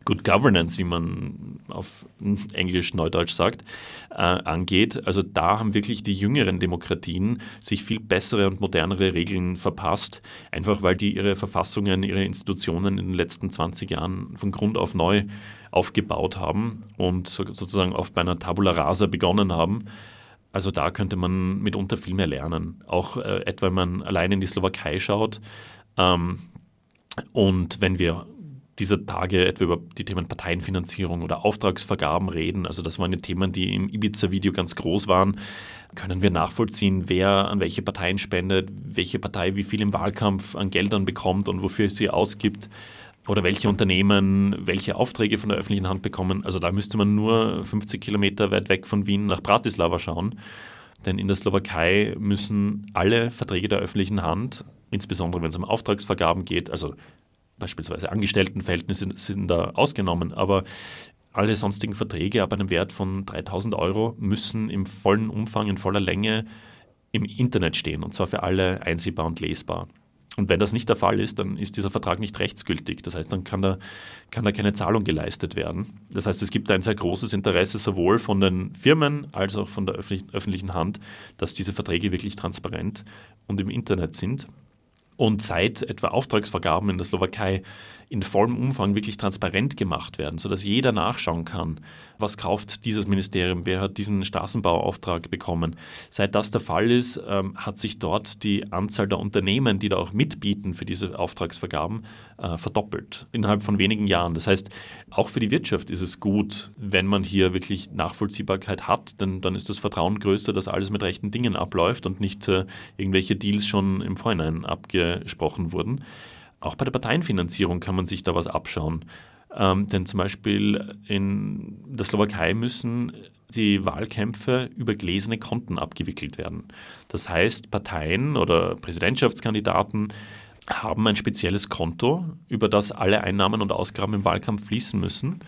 Good Governance, wie man auf Englisch, Neudeutsch sagt, äh, angeht. Also da haben wirklich die jüngeren Demokratien sich viel bessere und modernere Regeln verpasst, einfach weil die ihre Verfassungen, ihre Institutionen in den letzten 20 Jahren von Grund auf neu aufgebaut haben und sozusagen auf bei einer Tabula Rasa begonnen haben. Also da könnte man mitunter viel mehr lernen. Auch äh, etwa, wenn man allein in die Slowakei schaut. Ähm, und wenn wir dieser Tage etwa über die Themen Parteienfinanzierung oder Auftragsvergaben reden. Also das waren die Themen, die im Ibiza-Video ganz groß waren. Können wir nachvollziehen, wer an welche Parteien spendet, welche Partei wie viel im Wahlkampf an Geldern bekommt und wofür sie ausgibt oder welche Unternehmen welche Aufträge von der öffentlichen Hand bekommen. Also da müsste man nur 50 Kilometer weit weg von Wien nach Bratislava schauen. Denn in der Slowakei müssen alle Verträge der öffentlichen Hand, insbesondere wenn es um Auftragsvergaben geht, also beispielsweise Angestelltenverhältnisse sind da ausgenommen, aber alle sonstigen Verträge ab einem Wert von 3000 Euro müssen im vollen Umfang, in voller Länge im Internet stehen und zwar für alle einsehbar und lesbar. Und wenn das nicht der Fall ist, dann ist dieser Vertrag nicht rechtsgültig. Das heißt, dann kann da, kann da keine Zahlung geleistet werden. Das heißt, es gibt ein sehr großes Interesse sowohl von den Firmen als auch von der öffentlichen Hand, dass diese Verträge wirklich transparent und im Internet sind. Und seit etwa Auftragsvergaben in der Slowakei in vollem Umfang wirklich transparent gemacht werden, sodass jeder nachschauen kann, was kauft dieses Ministerium, wer hat diesen Straßenbauauftrag bekommen. Seit das der Fall ist, ähm, hat sich dort die Anzahl der Unternehmen, die da auch mitbieten für diese Auftragsvergaben, äh, verdoppelt innerhalb von wenigen Jahren. Das heißt, auch für die Wirtschaft ist es gut, wenn man hier wirklich Nachvollziehbarkeit hat, denn dann ist das Vertrauen größer, dass alles mit rechten Dingen abläuft und nicht äh, irgendwelche Deals schon im Vorhinein abgesprochen wurden. Auch bei der Parteienfinanzierung kann man sich da was abschauen. Ähm, denn zum Beispiel in der Slowakei müssen die Wahlkämpfe über gläserne Konten abgewickelt werden. Das heißt, Parteien oder Präsidentschaftskandidaten haben ein spezielles Konto, über das alle Einnahmen und Ausgaben im Wahlkampf fließen müssen.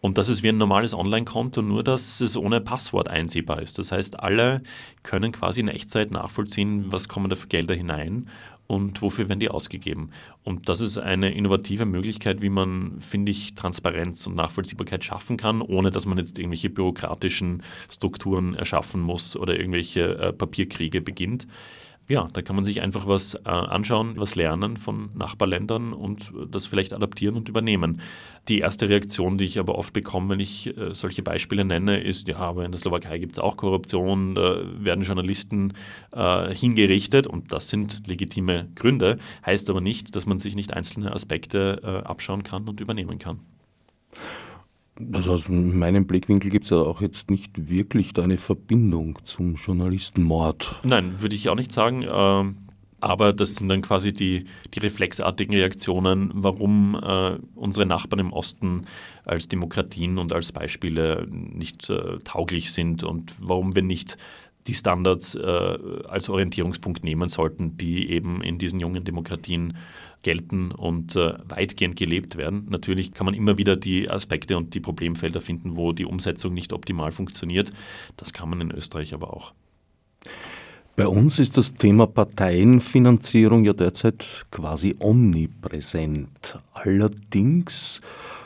Und das ist wie ein normales Online-Konto, nur dass es ohne Passwort einsehbar ist. Das heißt, alle können quasi in Echtzeit nachvollziehen, was kommen da für Gelder hinein und wofür werden die ausgegeben. Und das ist eine innovative Möglichkeit, wie man, finde ich, Transparenz und Nachvollziehbarkeit schaffen kann, ohne dass man jetzt irgendwelche bürokratischen Strukturen erschaffen muss oder irgendwelche äh, Papierkriege beginnt ja, da kann man sich einfach was äh, anschauen, was lernen von Nachbarländern und das vielleicht adaptieren und übernehmen. Die erste Reaktion, die ich aber oft bekomme, wenn ich äh, solche Beispiele nenne, ist, ja, aber in der Slowakei gibt es auch Korruption, da werden Journalisten äh, hingerichtet und das sind legitime Gründe, heißt aber nicht, dass man sich nicht einzelne Aspekte äh, abschauen kann und übernehmen kann. Also aus meinem Blickwinkel gibt es ja auch jetzt nicht wirklich da eine Verbindung zum Journalistenmord. Nein, würde ich auch nicht sagen. Ähm, aber das sind dann quasi die, die reflexartigen Reaktionen, warum äh, unsere Nachbarn im Osten als Demokratien und als Beispiele nicht äh, tauglich sind und warum wir nicht die Standards äh, als Orientierungspunkt nehmen sollten, die eben in diesen jungen Demokratien gelten und äh, weitgehend gelebt werden. Natürlich kann man immer wieder die Aspekte und die Problemfelder finden, wo die Umsetzung nicht optimal funktioniert. Das kann man in Österreich aber auch. Bei uns ist das Thema Parteienfinanzierung ja derzeit quasi omnipräsent. Allerdings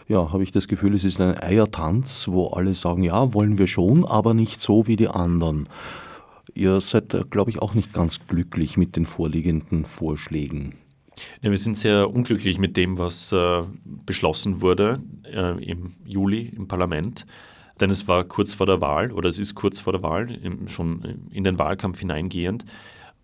ja, habe ich das Gefühl, es ist ein Eiertanz, wo alle sagen, ja, wollen wir schon, aber nicht so wie die anderen. Ihr seid, äh, glaube ich, auch nicht ganz glücklich mit den vorliegenden Vorschlägen. Ja, wir sind sehr unglücklich mit dem, was äh, beschlossen wurde äh, im Juli im Parlament. Denn es war kurz vor der Wahl oder es ist kurz vor der Wahl, im, schon in den Wahlkampf hineingehend.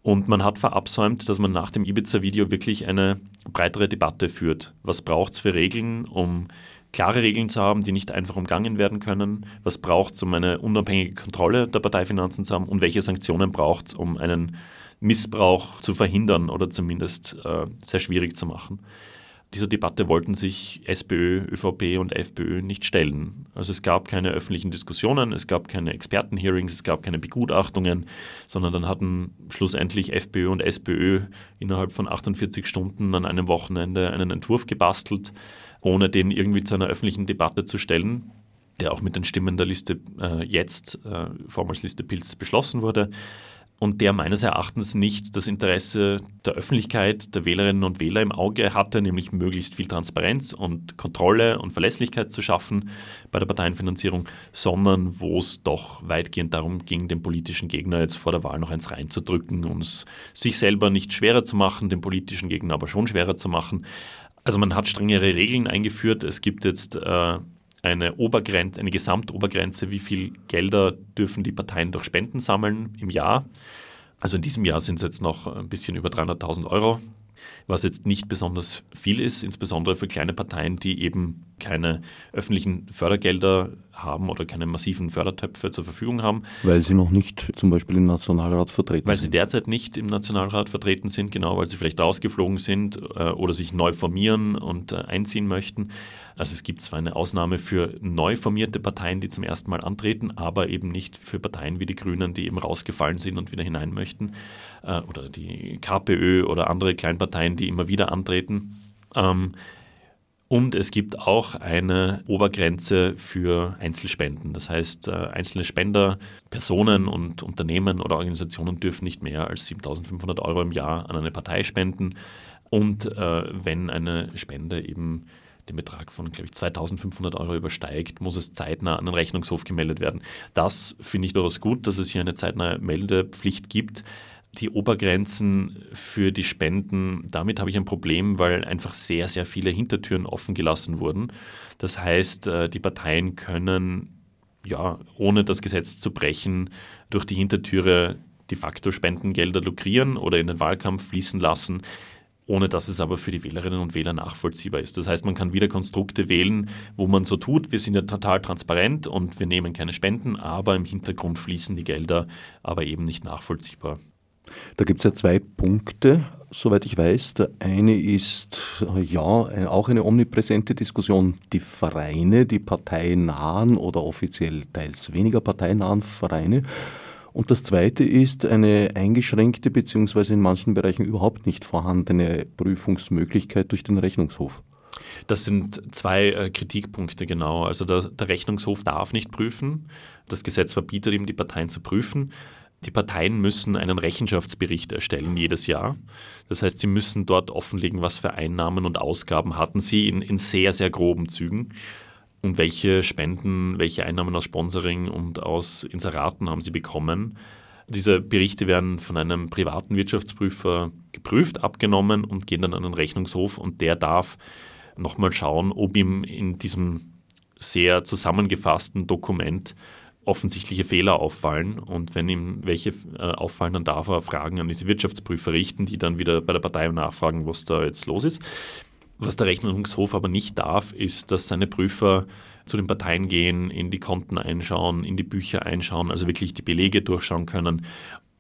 Und man hat verabsäumt, dass man nach dem Ibiza-Video wirklich eine breitere Debatte führt. Was braucht es für Regeln, um klare Regeln zu haben, die nicht einfach umgangen werden können? Was braucht es, um eine unabhängige Kontrolle der Parteifinanzen zu haben? Und welche Sanktionen braucht es, um einen Missbrauch zu verhindern oder zumindest äh, sehr schwierig zu machen. Dieser Debatte wollten sich SPÖ, ÖVP und FPÖ nicht stellen. Also es gab keine öffentlichen Diskussionen, es gab keine Expertenhearings, es gab keine Begutachtungen, sondern dann hatten schlussendlich FPÖ und SPÖ innerhalb von 48 Stunden an einem Wochenende einen Entwurf gebastelt, ohne den irgendwie zu einer öffentlichen Debatte zu stellen, der auch mit den Stimmen der Liste äh, jetzt, äh, vormals Liste Pilz, beschlossen wurde und der meines Erachtens nicht das Interesse der Öffentlichkeit, der Wählerinnen und Wähler im Auge hatte, nämlich möglichst viel Transparenz und Kontrolle und Verlässlichkeit zu schaffen bei der Parteienfinanzierung, sondern wo es doch weitgehend darum ging, den politischen Gegner jetzt vor der Wahl noch eins reinzudrücken und es sich selber nicht schwerer zu machen, den politischen Gegner aber schon schwerer zu machen. Also man hat strengere Regeln eingeführt. Es gibt jetzt äh, eine Obergrenze, eine Gesamtobergrenze, wie viel Gelder dürfen die Parteien durch Spenden sammeln im Jahr. Also in diesem Jahr sind es jetzt noch ein bisschen über 300.000 Euro was jetzt nicht besonders viel ist, insbesondere für kleine Parteien, die eben keine öffentlichen Fördergelder haben oder keine massiven Fördertöpfe zur Verfügung haben. Weil sie noch nicht zum Beispiel im Nationalrat vertreten weil sind. Weil sie derzeit nicht im Nationalrat vertreten sind, genau, weil sie vielleicht rausgeflogen sind äh, oder sich neu formieren und äh, einziehen möchten. Also es gibt zwar eine Ausnahme für neu formierte Parteien, die zum ersten Mal antreten, aber eben nicht für Parteien wie die Grünen, die eben rausgefallen sind und wieder hinein möchten. Äh, oder die KPÖ oder andere Kleinparteien, die immer wieder antreten. Ähm, und es gibt auch eine Obergrenze für Einzelspenden. Das heißt, äh, einzelne Spender, Personen und Unternehmen oder Organisationen dürfen nicht mehr als 7500 Euro im Jahr an eine Partei spenden. Und äh, wenn eine Spende eben den Betrag von, glaube ich, 2500 Euro übersteigt, muss es zeitnah an den Rechnungshof gemeldet werden. Das finde ich durchaus gut, dass es hier eine zeitnahe Meldepflicht gibt die Obergrenzen für die Spenden, damit habe ich ein Problem, weil einfach sehr, sehr viele Hintertüren offen gelassen wurden. Das heißt, äh, die Parteien können ja, ohne das Gesetz zu brechen, durch die Hintertüre de facto Spendengelder lukrieren oder in den Wahlkampf fließen lassen, ohne dass es aber für die Wählerinnen und Wähler nachvollziehbar ist. Das heißt, man kann wieder Konstrukte wählen, wo man so tut, wir sind ja total transparent und wir nehmen keine Spenden, aber im Hintergrund fließen die Gelder, aber eben nicht nachvollziehbar. Da gibt es ja zwei Punkte, soweit ich weiß. Der eine ist ja auch eine omnipräsente Diskussion, die Vereine, die parteinahen oder offiziell teils weniger parteinahen Vereine. Und das zweite ist eine eingeschränkte bzw. in manchen Bereichen überhaupt nicht vorhandene Prüfungsmöglichkeit durch den Rechnungshof. Das sind zwei äh, Kritikpunkte genau. Also der, der, Rechnungshof darf nicht prüfen. Das Gesetz verbietet ihm, die Parteien zu prüfen. Die Parteien müssen einen Rechenschaftsbericht erstellen jedes Jahr. Das heißt, sie müssen dort offenlegen, was für Einnahmen und Ausgaben hatten sie in, in sehr, sehr groben Zügen und welche Spenden, welche Einnahmen aus Sponsoring und aus Inseraten haben sie bekommen. Diese Berichte werden von einem privaten Wirtschaftsprüfer geprüft, abgenommen und gehen dann an den Rechnungshof und der darf nochmal schauen, ob ihm in diesem sehr zusammengefassten Dokument offensichtliche Fehler auffallen. Und wenn ihm welche äh, auffallen, dann darf er Fragen an diese Wirtschaftsprüfer richten, die dann wieder bei der Partei nachfragen, was da jetzt los ist. Was der Rechnungshof aber nicht darf, ist, dass seine Prüfer zu den Parteien gehen, in die Konten einschauen, in die Bücher einschauen, also wirklich die Belege durchschauen können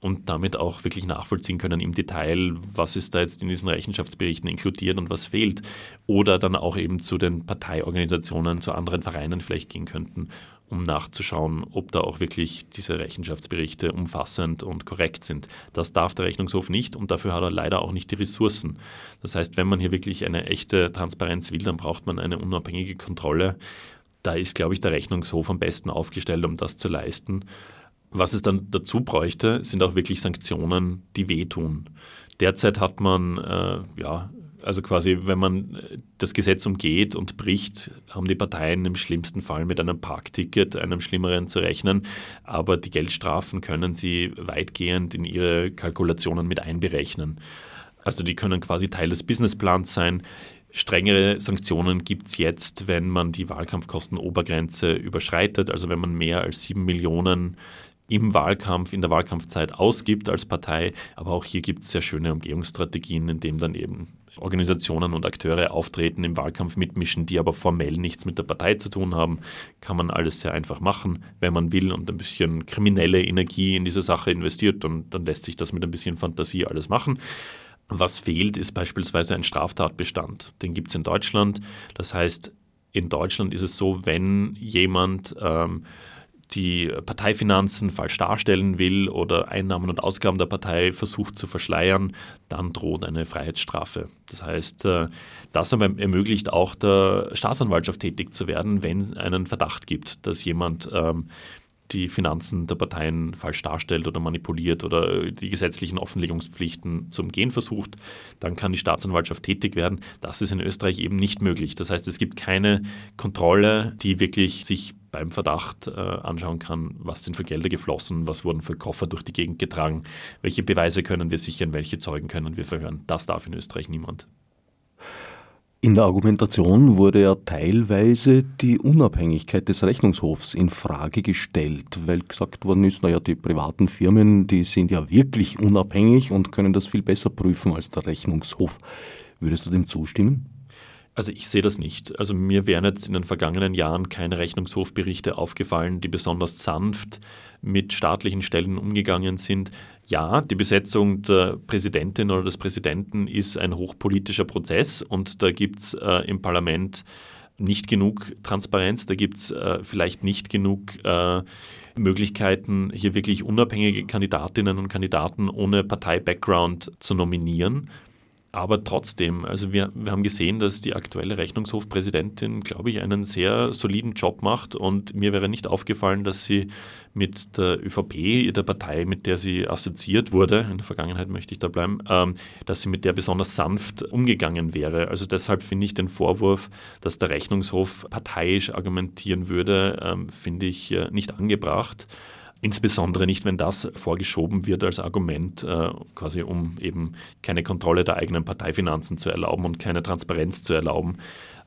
und damit auch wirklich nachvollziehen können im Detail, was ist da jetzt in diesen Rechenschaftsberichten inkludiert und was fehlt. Oder dann auch eben zu den Parteiorganisationen, zu anderen Vereinen vielleicht gehen könnten um nachzuschauen, ob da auch wirklich diese Rechenschaftsberichte umfassend und korrekt sind. Das darf der Rechnungshof nicht und dafür hat er leider auch nicht die Ressourcen. Das heißt, wenn man hier wirklich eine echte Transparenz will, dann braucht man eine unabhängige Kontrolle. Da ist, glaube ich, der Rechnungshof am besten aufgestellt, um das zu leisten. Was es dann dazu bräuchte, sind auch wirklich Sanktionen, die wehtun. Derzeit hat man äh, ja, also quasi, wenn man äh, das Gesetz umgeht und bricht, haben die Parteien im schlimmsten Fall mit einem Parkticket, einem schlimmeren zu rechnen. Aber die Geldstrafen können sie weitgehend in ihre Kalkulationen mit einberechnen. Also die können quasi Teil des Businessplans sein. Strengere Sanktionen gibt es jetzt, wenn man die Wahlkampfkostenobergrenze überschreitet, also wenn man mehr als sieben Millionen im Wahlkampf, in der Wahlkampfzeit ausgibt als Partei. Aber auch hier gibt es sehr schöne Umgehungsstrategien, indem dann eben Organisationen und Akteure auftreten, im Wahlkampf mitmischen, die aber formell nichts mit der Partei zu tun haben, kann man alles sehr einfach machen, wenn man will und ein bisschen kriminelle Energie in diese Sache investiert, und dann lässt sich das mit ein bisschen Fantasie alles machen. Was fehlt, ist beispielsweise ein Straftatbestand. Den gibt es in Deutschland. Das heißt, in Deutschland ist es so, wenn jemand ähm, die Parteifinanzen falsch darstellen will oder Einnahmen und Ausgaben der Partei versucht zu verschleiern, dann droht eine Freiheitsstrafe. Das heißt, äh, das ermöglicht auch der Staatsanwaltschaft tätig zu werden, wenn es einen Verdacht gibt, dass jemand ähm, die Finanzen der Parteien falsch darstellt oder manipuliert oder die gesetzlichen Offenlegungspflichten zum Gehen versucht, dann kann die Staatsanwaltschaft tätig werden. Das ist in Österreich eben nicht möglich. Das heißt, es gibt keine Kontrolle, die wirklich sich beim Verdacht äh, anschauen kann, was sind für Gelder geflossen, was wurden für Koffer durch die Gegend getragen, welche Beweise können wir sichern, welche Zeugen können wir verhören. Das darf in Österreich niemand. In der Argumentation wurde ja teilweise die Unabhängigkeit des Rechnungshofs in Frage gestellt, weil gesagt worden ist, naja, die privaten Firmen, die sind ja wirklich unabhängig und können das viel besser prüfen als der Rechnungshof. Würdest du dem zustimmen? Also ich sehe das nicht. Also mir wären jetzt in den vergangenen Jahren keine Rechnungshofberichte aufgefallen, die besonders sanft mit staatlichen Stellen umgegangen sind. Ja, die Besetzung der Präsidentin oder des Präsidenten ist ein hochpolitischer Prozess und da gibt es äh, im Parlament nicht genug Transparenz, da gibt es äh, vielleicht nicht genug äh, Möglichkeiten, hier wirklich unabhängige Kandidatinnen und Kandidaten ohne Partei-Background zu nominieren. Aber trotzdem, also wir, wir haben gesehen, dass die aktuelle Rechnungshofpräsidentin, glaube ich, einen sehr soliden Job macht und mir wäre nicht aufgefallen, dass sie mit der ÖVP, der Partei, mit der sie assoziiert wurde, in der Vergangenheit möchte ich da bleiben, ähm, dass sie mit der besonders sanft umgegangen wäre. Also deshalb finde ich den Vorwurf, dass der Rechnungshof parteiisch argumentieren würde, ähm, finde ich äh, nicht angebracht. Insbesondere nicht, wenn das vorgeschoben wird als Argument, äh, quasi um eben keine Kontrolle der eigenen Parteifinanzen zu erlauben und keine Transparenz zu erlauben.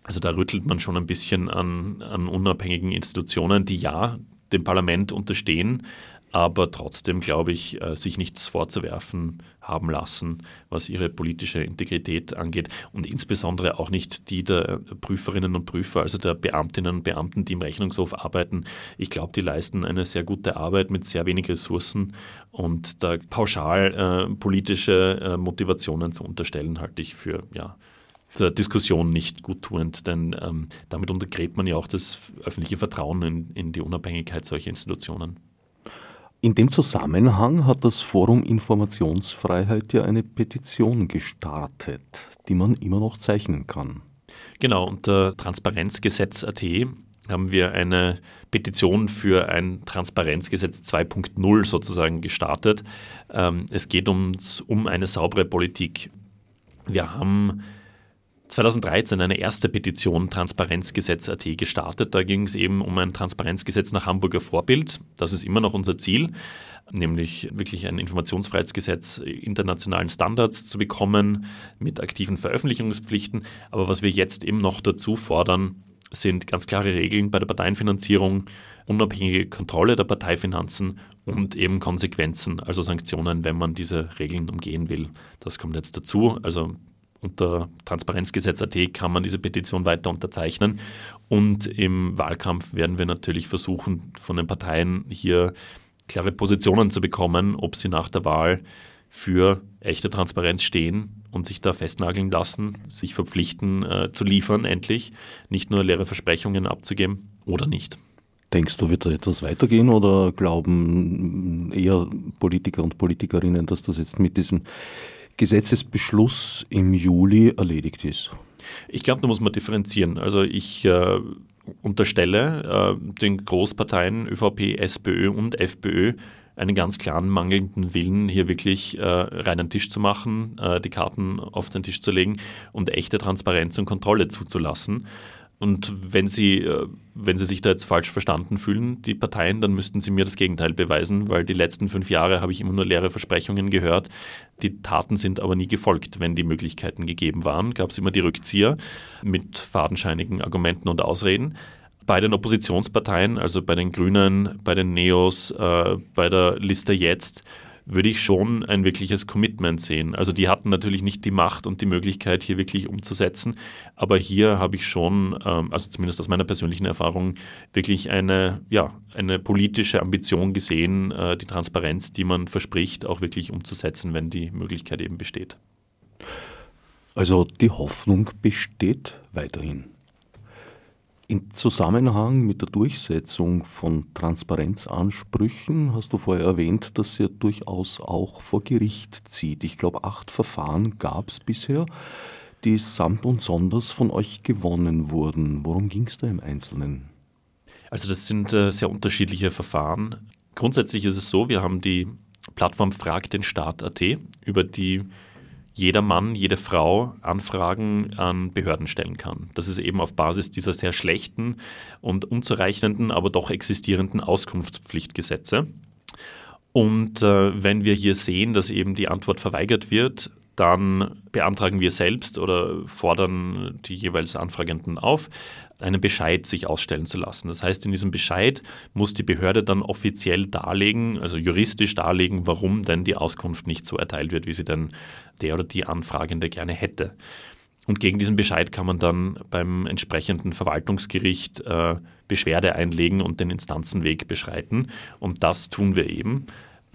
Also da rüttelt man schon ein bisschen an, an unabhängigen Institutionen, die ja dem Parlament unterstehen, aber trotzdem, glaube ich, äh, sich nichts vorzuwerfen haben lassen, was ihre politische Integrität angeht und insbesondere auch nicht die der Prüferinnen und Prüfer, also der Beamtinnen und Beamten, die im Rechnungshof arbeiten. Ich glaube, die leisten eine sehr gute Arbeit mit sehr wenig Ressourcen und da pauschal äh, politische äh, Motivationen zu unterstellen, halte ich für ja, der Diskussion nicht guttuend, denn ähm, damit untergräbt man ja auch das öffentliche Vertrauen in, in die Unabhängigkeit solcher Institutionen. In dem Zusammenhang hat das Forum Informationsfreiheit ja eine Petition gestartet, die man immer noch zeichnen kann. Genau, unter Transparenzgesetz.at haben wir eine Petition für ein Transparenzgesetz 2.0 sozusagen gestartet. Ähm, es geht uns um eine saubere Politik. Wir haben 2013 eine erste Petition Transparenzgesetz.at gestartet. Da ging es eben um ein Transparenzgesetz nach Hamburger Vorbild. Das ist immer noch unser Ziel, nämlich wirklich ein Informationsfreiheitsgesetz internationalen Standards zu bekommen mit aktiven Veröffentlichungspflichten. Aber was wir jetzt eben noch dazu fordern, sind ganz klare Regeln bei der Parteienfinanzierung, unabhängige Kontrolle der Parteifinanzen und eben Konsequenzen, also Sanktionen, wenn man diese Regeln umgehen will. Das kommt jetzt dazu. Also unter Transparenzgesetz.at kann man diese Petition weiter unterzeichnen. Und im Wahlkampf werden wir natürlich versuchen, von den Parteien hier klare Positionen zu bekommen, ob sie nach der Wahl für echte Transparenz stehen und sich da festnageln lassen, sich verpflichten äh, zu liefern, endlich, nicht nur leere Versprechungen abzugeben oder nicht. Denkst du, wird da etwas weitergehen oder glauben eher Politiker und Politikerinnen, dass das jetzt mit diesem Gesetzesbeschluss im Juli erledigt ist? Ich glaube, da muss man differenzieren. Also ich äh, unterstelle äh, den Großparteien ÖVP, SPÖ und FPÖ einen ganz klaren mangelnden Willen, hier wirklich äh, reinen Tisch zu machen, äh, die Karten auf den Tisch zu legen und echte Transparenz und Kontrolle zuzulassen. Und wenn Sie, äh, wenn Sie sich da jetzt falsch verstanden fühlen, die Parteien, dann müssten Sie mir das Gegenteil beweisen, weil die letzten fünf Jahre habe ich immer nur leere Versprechungen gehört. Die Taten sind aber nie gefolgt. Wenn die Möglichkeiten gegeben waren, gab es immer die Rückzieher mit fadenscheinigen Argumenten und Ausreden. Bei den Oppositionsparteien, also bei den Grünen, bei den Neos, äh, bei der Liste jetzt, würde ich schon ein wirkliches Commitment sehen. Also die hatten natürlich nicht die Macht und die Möglichkeit, hier wirklich umzusetzen, aber hier habe ich schon, ähm, also zumindest aus meiner persönlichen Erfahrung, wirklich eine, ja, eine politische Ambition gesehen, äh, die Transparenz, die man verspricht, auch wirklich umzusetzen, wenn die Möglichkeit eben besteht. Also die Hoffnung besteht weiterhin. Im Zusammenhang mit der Durchsetzung von Transparenzansprüchen hast du vorher erwähnt, dass er durchaus auch vor Gericht zieht. Ich glaube, acht Verfahren gab es bisher, die samt und sonders von euch gewonnen wurden. Worum ging es da im Einzelnen? Also das sind äh, sehr unterschiedliche Verfahren. Grundsätzlich ist es so, wir haben die Plattform Frag den Staat.at, über die jeder Mann, jede Frau Anfragen an Behörden stellen kann. Das ist eben auf Basis dieser sehr schlechten und unzureichenden, aber doch existierenden Auskunftspflichtgesetze. Und äh, wenn wir hier sehen, dass eben die Antwort verweigert wird, dann beantragen wir selbst oder fordern die jeweils Anfragenden auf, einen Bescheid sich ausstellen zu lassen. Das heißt, in diesem Bescheid muss die Behörde dann offiziell darlegen, also juristisch darlegen, warum denn die Auskunft nicht so erteilt wird, wie sie denn der oder die Anfragende gerne hätte. Und gegen diesen Bescheid kann man dann beim entsprechenden Verwaltungsgericht äh, Beschwerde einlegen und den Instanzenweg beschreiten. Und das tun wir eben.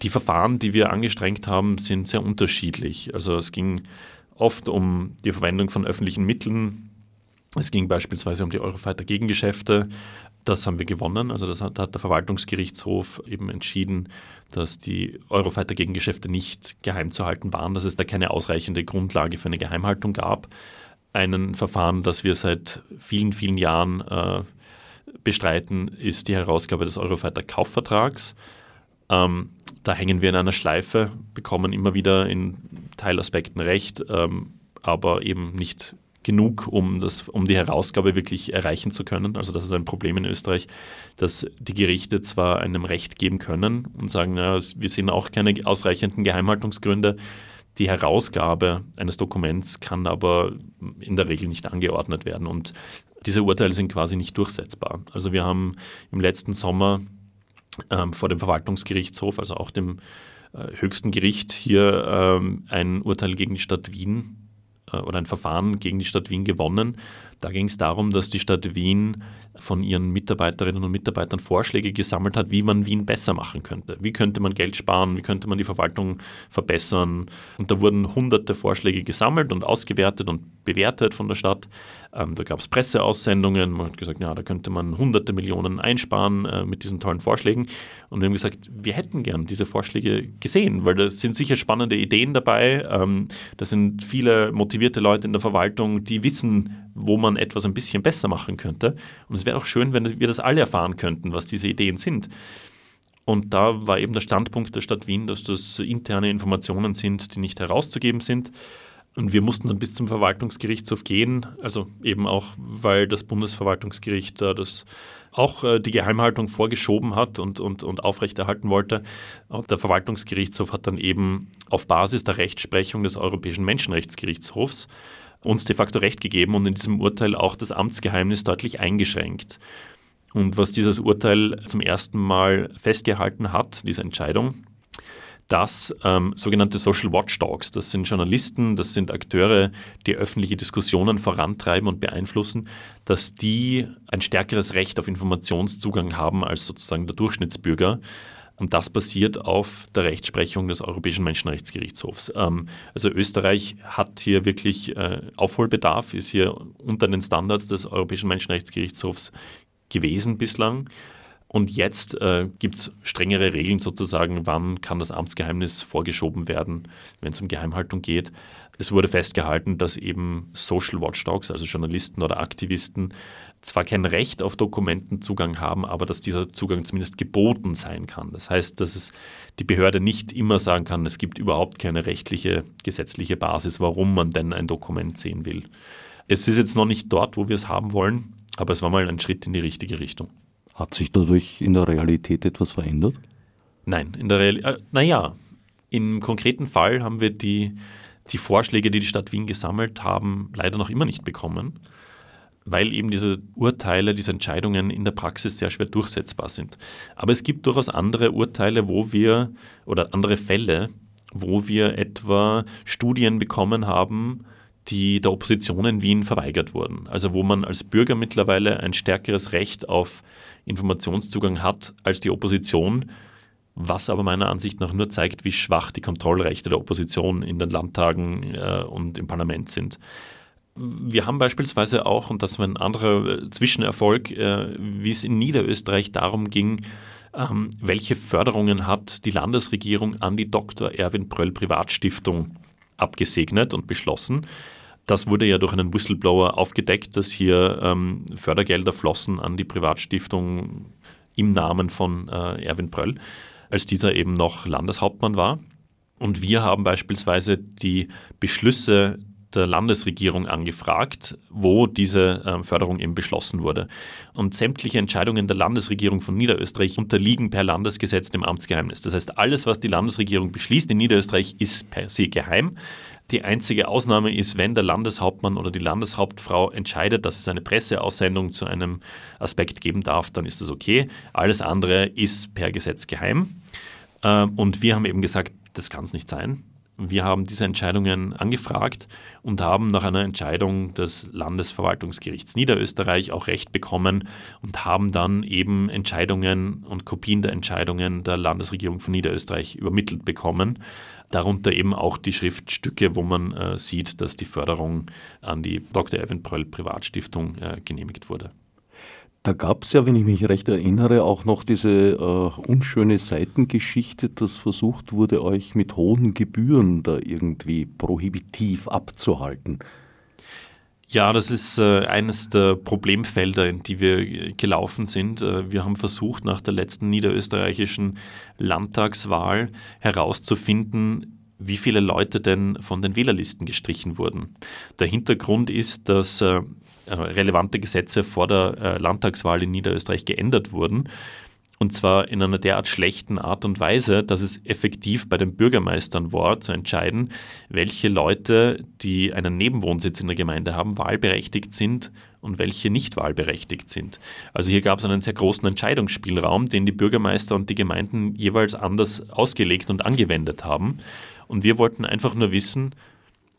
Die Verfahren, die wir angestrengt haben, sind sehr unterschiedlich. Also es ging oft um die Verwendung von öffentlichen Mitteln es ging beispielsweise um die Eurofighter-Gegengeschäfte. Das haben wir gewonnen. Also das hat, hat, der Verwaltungsgerichtshof eben entschieden, dass die Eurofighter-Gegengeschäfte nicht geheim zu halten waren, dass es da keine ausreichende Grundlage für eine Geheimhaltung gab. Ein Verfahren, das wir seit vielen, vielen Jahren äh, bestreiten, ist die Herausgabe des Eurofighter-Kaufvertrags. Ähm, da hängen wir in einer Schleife, bekommen immer wieder in Teilaspekten recht, ähm, aber eben nicht genug, um, das, um die Herausgabe wirklich erreichen zu können. Also das ist ein Problem in Österreich, dass die Gerichte zwar einem Recht geben können und sagen, ja, wir sehen auch keine ausreichenden Geheimhaltungsgründe. Die Herausgabe eines Dokuments kann aber in der Regel nicht angeordnet werden und diese Urteile sind quasi nicht durchsetzbar. Also wir haben im letzten Sommer ähm, vor dem Verwaltungsgerichtshof, also auch dem äh, höchsten Gericht, hier ähm, ein Urteil gegen die Stadt Wien äh, oder ein Verfahren gegen die Stadt Wien gewonnen. Da ging es darum, dass die Stadt Wien von ihren Mitarbeiterinnen und Mitarbeitern Vorschläge gesammelt hat, wie man Wien besser machen könnte. Wie könnte man Geld sparen, wie könnte man die Verwaltung verbessern. Und da wurden hunderte Vorschläge gesammelt und ausgewertet und bewertet von der Stadt. Ähm, da gab es Presseaussendungen, man hat gesagt, ja, da könnte man hunderte Millionen einsparen äh, mit diesen tollen Vorschlägen. Und wir haben gesagt, wir hätten gern diese Vorschläge gesehen, weil da sind sicher spannende Ideen dabei. Ähm, da sind viele motivierte Leute in der Verwaltung, die wissen, wo man etwas ein bisschen besser machen könnte. Und es wäre auch schön, wenn wir das alle erfahren könnten, was diese Ideen sind. Und da war eben der Standpunkt der Stadt Wien, dass das interne Informationen sind, die nicht herauszugeben sind. Und wir mussten dann bis zum Verwaltungsgerichtshof gehen, also eben auch, weil das Bundesverwaltungsgericht da das auch äh, die Geheimhaltung vorgeschoben hat und, und, und aufrechterhalten wollte. Und der Verwaltungsgerichtshof hat dann eben auf Basis der Rechtsprechung des Europäischen Menschenrechtsgerichtshofs uns de facto Recht gegeben und in diesem Urteil auch das Amtsgeheimnis deutlich eingeschränkt. Und was dieses Urteil zum ersten Mal festgehalten hat, diese Entscheidung, dass ähm, sogenannte Social Watchdogs, das sind Journalisten, das sind Akteure, die öffentliche Diskussionen vorantreiben und beeinflussen, dass die ein stärkeres Recht auf Informationszugang haben als sozusagen der Durchschnittsbürger. Und das basiert auf der Rechtsprechung des Europäischen Menschenrechtsgerichtshofs. Ähm, also Österreich hat hier wirklich äh, Aufholbedarf, ist hier unter den Standards des Europäischen Menschenrechtsgerichtshofs gewesen bislang. Und jetzt äh, gibt es strengere Regeln sozusagen, wann kann das Amtsgeheimnis vorgeschoben werden, wenn es um Geheimhaltung geht. Es wurde festgehalten, dass eben Social Watchdogs, also Journalisten oder Aktivisten, zwar kein Recht auf Dokumentenzugang haben, aber dass dieser Zugang zumindest geboten sein kann. Das heißt, dass es die Behörde nicht immer sagen kann, es gibt überhaupt keine rechtliche, gesetzliche Basis, warum man denn ein Dokument sehen will. Es ist jetzt noch nicht dort, wo wir es haben wollen, aber es war mal ein Schritt in die richtige Richtung. Hat sich dadurch in der Realität etwas verändert? Nein, in der Realität, äh, naja, im konkreten Fall haben wir die, die Vorschläge, die die Stadt Wien gesammelt haben, leider noch immer nicht bekommen, weil eben diese Urteile, diese Entscheidungen in der Praxis sehr schwer durchsetzbar sind. Aber es gibt durchaus andere Urteile, wo wir, oder andere Fälle, wo wir etwa Studien bekommen haben, die der Opposition in Wien verweigert wurden. Also wo man als Bürger mittlerweile ein stärkeres Recht auf Informationszugang hat als die Opposition, was aber meiner Ansicht nach nur zeigt, wie schwach die Kontrollrechte der Opposition in den Landtagen äh, und im Parlament sind. Wir haben beispielsweise auch, und das war ein anderer äh, Zwischenerfolg, äh, wie es in Niederösterreich darum ging, ähm, welche Förderungen hat die Landesregierung an die Dr. Erwin Pröll Privatstiftung abgesegnet und beschlossen. Das wurde ja durch einen Whistleblower aufgedeckt, dass hier ähm, Fördergelder flossen an die Privatstiftung im Namen von äh, Erwin Pröll, als dieser eben noch Landeshauptmann war. Und wir haben beispielsweise die Beschlüsse der Landesregierung angefragt, wo diese äh, Förderung eben beschlossen wurde. Und sämtliche Entscheidungen der Landesregierung von Niederösterreich unterliegen per Landesgesetz dem Amtsgeheimnis. Das heißt, alles, was die Landesregierung beschließt in Niederösterreich, ist per se geheim. Die einzige Ausnahme ist, wenn der Landeshauptmann oder die Landeshauptfrau entscheidet, dass es eine Presseaussendung zu einem Aspekt geben darf, dann ist das okay. Alles andere ist per Gesetz geheim. Ähm, und wir haben eben gesagt, das kann es nicht sein. Wir haben diese Entscheidungen angefragt und haben nach einer Entscheidung des Landesverwaltungsgerichts Niederösterreich auch Recht bekommen und haben dann eben Entscheidungen und Kopien der Entscheidungen der Landesregierung von Niederösterreich übermittelt bekommen. Darunter eben auch die Schriftstücke, wo man äh, sieht, dass die Förderung an die Dr. Evan Pröll Privatstiftung äh, genehmigt wurde. Da gab es ja, wenn ich mich recht erinnere, auch noch diese äh, unschöne Seitengeschichte, dass versucht wurde, euch mit hohen Gebühren da irgendwie prohibitiv abzuhalten. Ja, das ist äh, eines der Problemfelder, in die wir gelaufen sind. Äh, wir haben versucht, nach der letzten niederösterreichischen Landtagswahl herauszufinden, wie viele Leute denn von den Wählerlisten gestrichen wurden. Der Hintergrund ist, dass äh, relevante Gesetze vor der äh, Landtagswahl in Niederösterreich geändert wurden. Und zwar in einer derart schlechten Art und Weise, dass es effektiv bei den Bürgermeistern war, zu entscheiden, welche Leute, die einen Nebenwohnsitz in der Gemeinde haben, wahlberechtigt sind und welche nicht wahlberechtigt sind. Also hier gab es einen sehr großen Entscheidungsspielraum, den die Bürgermeister und die Gemeinden jeweils anders ausgelegt und angewendet haben. Und wir wollten einfach nur wissen,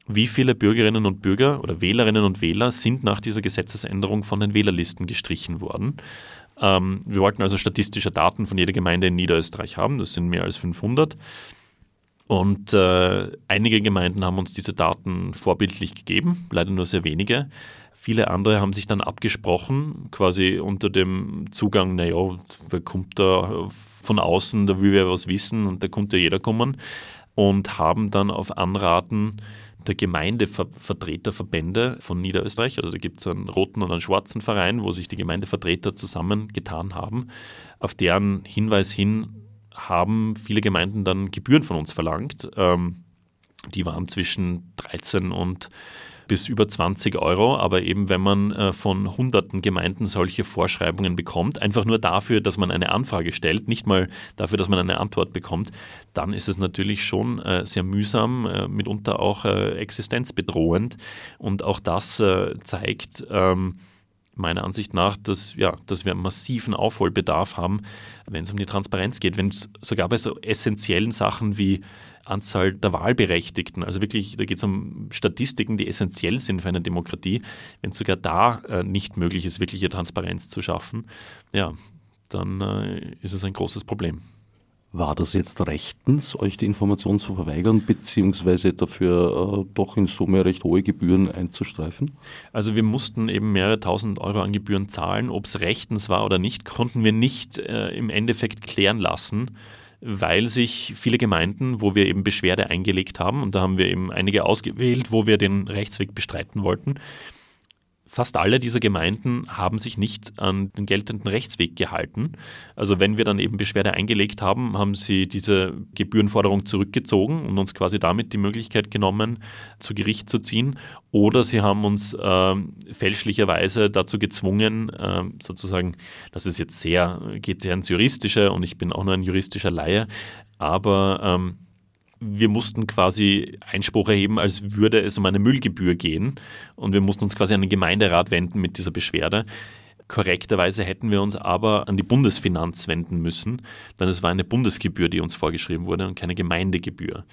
wie viele Bürgerinnen und Bürger oder Wählerinnen und Wähler sind nach dieser Gesetzesänderung von den Wählerlisten gestrichen worden. Ähm, wir wollten also statistische Daten von jeder Gemeinde in Niederösterreich haben, das sind mehr als 500. Und äh, einige Gemeinden haben uns diese Daten vorbildlich gegeben, leider nur sehr wenige. Viele andere haben sich dann abgesprochen, quasi unter dem Zugang, naja, wer kommt da von außen, da will wer was wissen und da konnte jeder kommen und haben dann auf Anraten der Gemeindevertreterverbände von Niederösterreich, also da gibt es einen roten und einen schwarzen Verein, wo sich die Gemeindevertreter zusammengetan haben. Auf deren Hinweis hin haben viele Gemeinden dann Gebühren von uns verlangt. Ähm, die waren zwischen 13 und bis über 20 Euro. Aber eben, wenn man äh, von hunderten Gemeinden solche Vorschreibungen bekommt, einfach nur dafür, dass man eine Anfrage stellt, nicht mal dafür, dass man eine Antwort bekommt, dann ist es natürlich schon äh, sehr mühsam, äh, mitunter auch existenzbedrohend. Und auch das zeigt, ähm, meiner Ansicht nach, dass, ja, dass wir einen massiven Aufholbedarf haben, wenn es um die Transparenz geht. Wenn es sogar bei so essentiellen Sachen wie Anzahl der Wahlberechtigten. Also wirklich, da geht es um Statistiken, die essentiell sind für eine Demokratie. Wenn es sogar da äh, nicht möglich ist, wirkliche Transparenz zu schaffen, ja, dann äh, ist es ein großes Problem. War das jetzt rechtens, euch die Information zu verweigern, beziehungsweise dafür äh, doch in Summe recht hohe Gebühren einzustreifen? Also wir mussten eben mehrere tausend Euro an Gebühren zahlen. Ob es rechtens war oder nicht, konnten wir nicht äh, im Endeffekt klären lassen weil sich viele Gemeinden, wo wir eben Beschwerde eingelegt haben, und da haben wir eben einige ausgewählt, wo wir den Rechtsweg bestreiten wollten, fast alle dieser Gemeinden haben sich nicht an den geltenden Rechtsweg gehalten. Also wenn wir dann eben Beschwerde eingelegt haben, haben sie diese Gebührenforderung zurückgezogen und uns quasi damit die Möglichkeit genommen, zu Gericht zu ziehen. Oder sie haben uns äh, fälschlicherweise dazu gezwungen, äh, sozusagen, das ist jetzt sehr, geht sehr ins Juristische und ich bin auch nur ein juristischer Laie, aber ähm, wir mussten quasi Einspruch erheben, als würde es um eine Müllgebühr gehen. Und wir mussten uns quasi an den Gemeinderat wenden mit dieser Beschwerde. Korrekterweise hätten wir uns aber an die Bundesfinanz wenden müssen, denn es war eine Bundesgebühr, die uns vorgeschrieben wurde und keine Gemeindegebühr.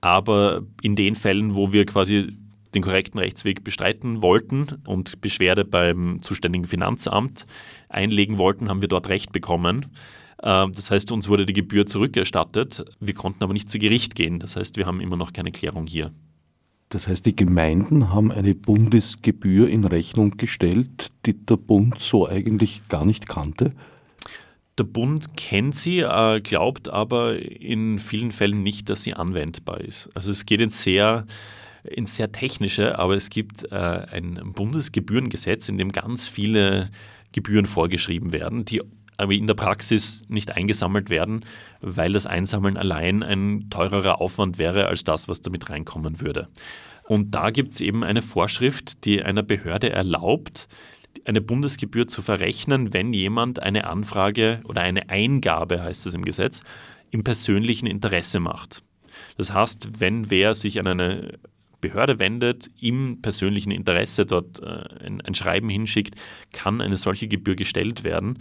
Aber in den Fällen, wo wir quasi den korrekten Rechtsweg bestreiten wollten und Beschwerde beim zuständigen Finanzamt einlegen wollten, haben wir dort Recht bekommen. Ähm, das heißt, uns wurde die Gebühr zurückerstattet. Wir konnten aber nicht zu Gericht gehen. Das heißt, wir haben immer noch keine Klärung hier. Das heißt, die Gemeinden haben eine Bundesgebühr in Rechnung gestellt, die der Bund so eigentlich gar nicht kannte? Der Bund kennt sie, äh, glaubt aber in vielen Fällen nicht, dass sie anwendbar ist. Also es geht ins sehr, ins sehr technische, aber es gibt äh, ein Bundesgebührengesetz, in dem ganz viele Gebühren vorgeschrieben werden, die aber in der Praxis nicht eingesammelt werden, weil das Einsammeln allein ein teurerer Aufwand wäre als das, was damit reinkommen würde. Und da gibt es eben eine Vorschrift, die einer Behörde erlaubt, eine Bundesgebühr zu verrechnen, wenn jemand eine Anfrage oder eine Eingabe, heißt es im Gesetz, im persönlichen Interesse macht. Das heißt, wenn wer sich an eine Behörde wendet, im persönlichen Interesse dort äh, ein, ein, Schreiben hinschickt, kann eine solche Gebühr gestellt werden.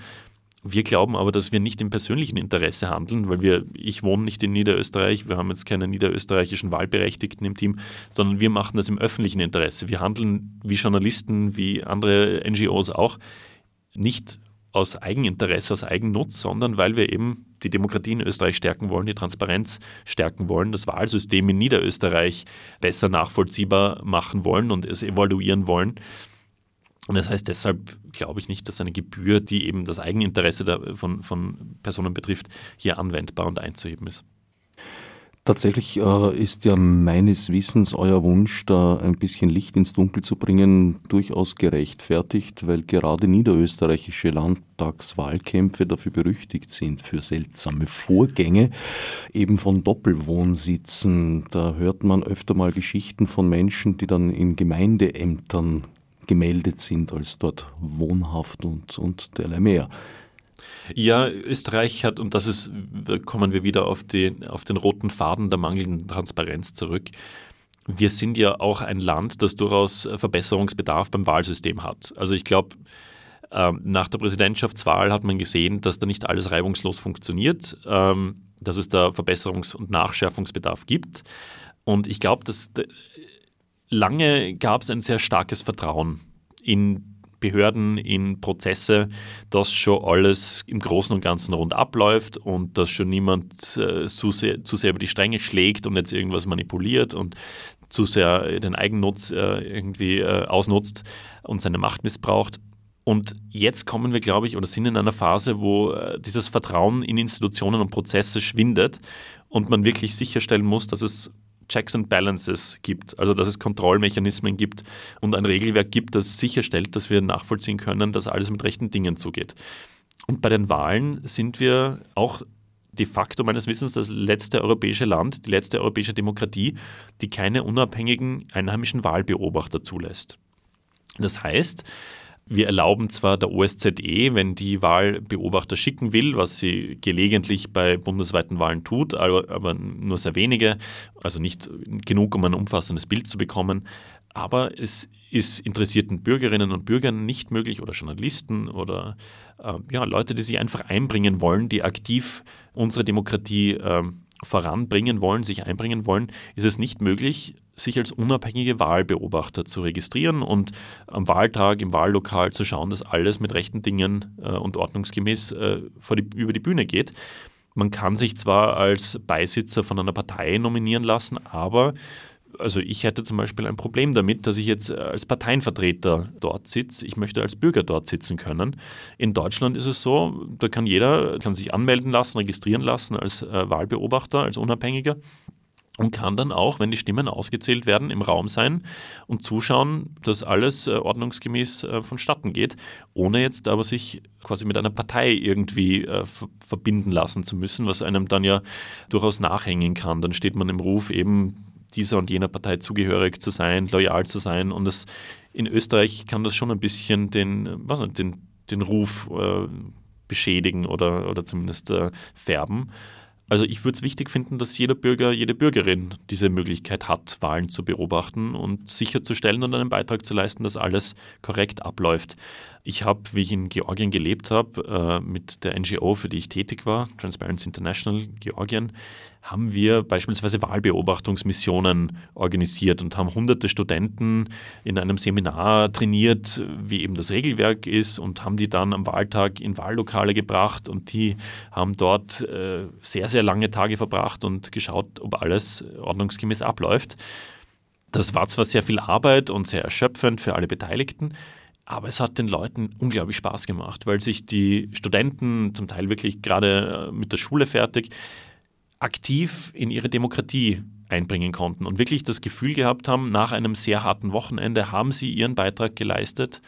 Wir glauben aber, dass wir nicht im persönlichen Interesse handeln, weil wir, ich wohne nicht in Niederösterreich, wir haben jetzt keine niederösterreichischen Wahlberechtigten im Team, sondern wir machen das im öffentlichen Interesse. Wir handeln wie Journalisten, wie andere NGOs auch, nicht aus Eigeninteresse, aus Eigennutz, sondern weil wir eben die Demokratie in Österreich stärken wollen, die Transparenz stärken wollen, das Wahlsystem in Niederösterreich besser nachvollziehbar machen wollen und es evaluieren wollen. Und das heißt, deshalb glaube ich nicht, dass eine Gebühr, die eben das Eigeninteresse von, von Personen betrifft, hier anwendbar und einzuheben ist. Tatsächlich äh, ist ja meines Wissens euer Wunsch, da ein bisschen Licht ins Dunkel zu bringen, durchaus gerechtfertigt, weil gerade niederösterreichische Landtagswahlkämpfe dafür berüchtigt sind, für seltsame Vorgänge, eben von Doppelwohnsitzen. Da hört man öfter mal Geschichten von Menschen, die dann in Gemeindeämtern gemeldet sind als dort wohnhaft und, und derlei mehr. Ja, Österreich hat, und das ist, kommen wir wieder auf, die, auf den roten Faden der mangelnden Transparenz zurück. Wir sind ja auch ein Land, das durchaus Verbesserungsbedarf beim Wahlsystem hat. Also ich glaube, ähm, nach der Präsidentschaftswahl hat man gesehen, dass da nicht alles reibungslos funktioniert, ähm, dass es da Verbesserungs- und Nachschärfungsbedarf gibt. Und ich glaube, dass lange gab es ein sehr starkes Vertrauen in Behörden, in Prozesse, dass schon alles im Großen und Ganzen rund abläuft und dass schon niemand äh, zu, sehr, zu sehr über die Stränge schlägt und jetzt irgendwas manipuliert und zu sehr den Eigennutz äh, irgendwie äh, ausnutzt und seine Macht missbraucht. Und jetzt kommen wir, glaube ich, oder sind in einer Phase, wo äh, dieses Vertrauen in Institutionen und Prozesse schwindet und man wirklich sicherstellen muss, dass es Checks and Balances gibt, also dass es Kontrollmechanismen gibt und ein Regelwerk gibt, das sicherstellt, dass wir nachvollziehen können, dass alles mit rechten Dingen zugeht. Und bei den Wahlen sind wir auch de facto meines Wissens das letzte europäische Land, die letzte europäische Demokratie, die keine unabhängigen einheimischen Wahlbeobachter zulässt. Das heißt, wir erlauben zwar der OSZE, wenn die Wahlbeobachter schicken will, was sie gelegentlich bei bundesweiten Wahlen tut, aber, nur sehr wenige, also nicht genug, um ein umfassendes Bild zu bekommen. Aber es ist interessierten Bürgerinnen und Bürgern nicht möglich oder Journalisten oder äh, ja, Leute, die sich einfach einbringen wollen, die aktiv unsere Demokratie äh, voranbringen wollen, sich einbringen wollen, ist es nicht möglich, sich als unabhängige Wahlbeobachter zu registrieren und am Wahltag im Wahllokal zu schauen, dass alles mit rechten Dingen äh, und ordnungsgemäß äh, die, über die Bühne geht. Man kann sich zwar als Beisitzer von einer Partei nominieren lassen, aber also ich hätte zum Beispiel ein Problem damit, dass ich jetzt als Parteienvertreter dort sitze. Ich möchte als Bürger dort sitzen können. In Deutschland ist es so, da kann jeder kann sich anmelden lassen, registrieren lassen als äh, Wahlbeobachter, als Unabhängiger und kann dann auch, wenn die Stimmen ausgezählt werden, im Raum sein und zuschauen, dass alles äh, ordnungsgemäß äh, vonstatten geht, ohne jetzt aber sich quasi mit einer Partei irgendwie äh, verbinden lassen zu müssen, was einem dann ja durchaus nachhängen kann. Dann steht man im Ruf, eben dieser und jener Partei zugehörig zu sein, loyal zu sein und das, in Österreich kann das schon ein bisschen den, was, den, den Ruf äh, beschädigen oder, oder zumindest äh, färben. Also ich würde es wichtig finden, dass jeder Bürger, jede Bürgerin diese Möglichkeit hat, Wahlen zu beobachten und sicherzustellen und einen Beitrag zu leisten, dass alles korrekt abläuft. Ich habe, wie ich in Georgien gelebt habe, äh, mit der NGO, für die ich tätig war, Transparency International Georgien, haben wir beispielsweise Wahlbeobachtungsmissionen organisiert und haben hunderte Studenten in einem Seminar trainiert, wie eben das Regelwerk ist und haben die dann am Wahltag in Wahllokale gebracht und die haben dort äh, sehr, sehr lange Tage verbracht und geschaut, ob alles ordnungsgemäß abläuft. Das war zwar sehr viel Arbeit und sehr erschöpfend für alle Beteiligten, aber es hat den Leuten unglaublich Spaß gemacht, weil sich die Studenten zum Teil wirklich gerade äh, mit der Schule fertig aktiv in ihre Demokratie einbringen konnten und wirklich das Gefühl gehabt haben, nach einem sehr harten Wochenende haben sie ihren Beitrag geleistet,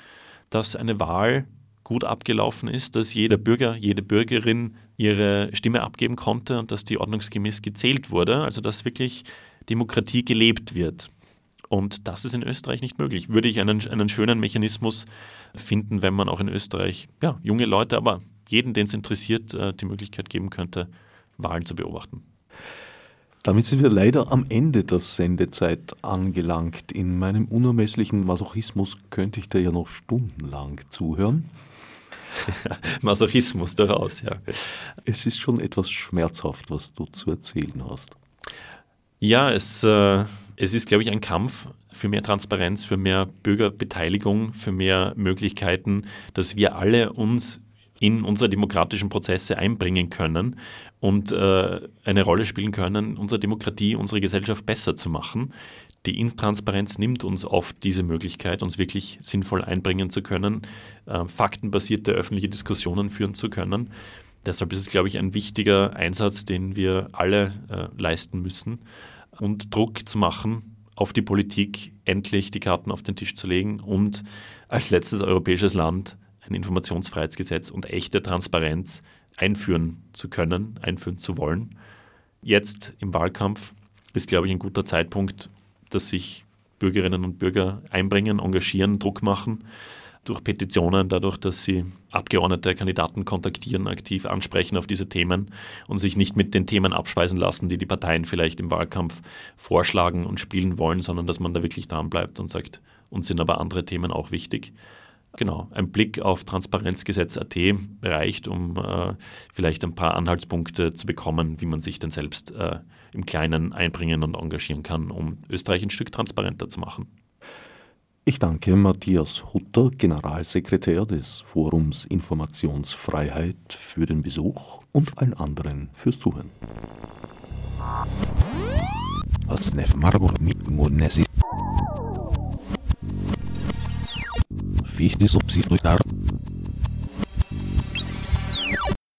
dass eine Wahl gut abgelaufen ist, dass jeder Bürger, jede Bürgerin ihre Stimme abgeben konnte und dass die ordnungsgemäß gezählt wurde, also dass wirklich Demokratie gelebt wird. Und das ist in Österreich nicht möglich. Würde ich einen, einen schönen Mechanismus finden, wenn man auch in Österreich ja, junge Leute, aber jeden, den es interessiert, äh, die Möglichkeit geben könnte, Wahlen zu beobachten. Damit sind wir leider am Ende der Sendezeit angelangt. In meinem unermesslichen Masochismus könnte ich dir ja noch stundenlang zuhören. Masochismus daraus, ja. Es ist schon etwas schmerzhaft, was du zu erzählen hast. Ja, es, äh, es ist, glaube ich, ein Kampf für mehr Transparenz, für mehr Bürgerbeteiligung, für mehr Möglichkeiten, dass wir alle uns in unsere demokratischen Prozesse einbringen können und äh, eine Rolle spielen können, unsere Demokratie, unsere Gesellschaft besser zu machen. Die Intransparenz nimmt uns oft diese Möglichkeit, uns wirklich sinnvoll einbringen zu können, äh, faktenbasierte öffentliche Diskussionen führen zu können. Deshalb ist es, glaube ich, ein wichtiger Einsatz, den wir alle äh, leisten müssen und Druck zu machen auf die Politik, endlich die Karten auf den Tisch zu legen und als letztes europäisches Land ein Informationsfreiheitsgesetz und echte Transparenz einführen zu können, einführen zu wollen. Jetzt im Wahlkampf ist, glaube ich, ein guter Zeitpunkt, dass sich Bürgerinnen und Bürger einbringen, engagieren, Druck machen durch Petitionen, dadurch, dass sie Abgeordnete, Kandidaten kontaktieren, aktiv ansprechen auf diese Themen und sich nicht mit den Themen abspeisen lassen, die die Parteien vielleicht im Wahlkampf vorschlagen und spielen wollen, sondern dass man da wirklich dran bleibt und sagt, uns sind aber andere Themen auch wichtig. Genau, ein Blick auf Transparenzgesetz.at reicht, um äh, vielleicht ein paar Anhaltspunkte zu bekommen, wie man sich denn selbst äh, im Kleinen einbringen und engagieren kann, um Österreich ein Stück transparenter zu machen. Ich danke Matthias Hutter, Generalsekretär des Forums Informationsfreiheit, für den Besuch und allen anderen fürs Zuhören. fiz disso, preciso dar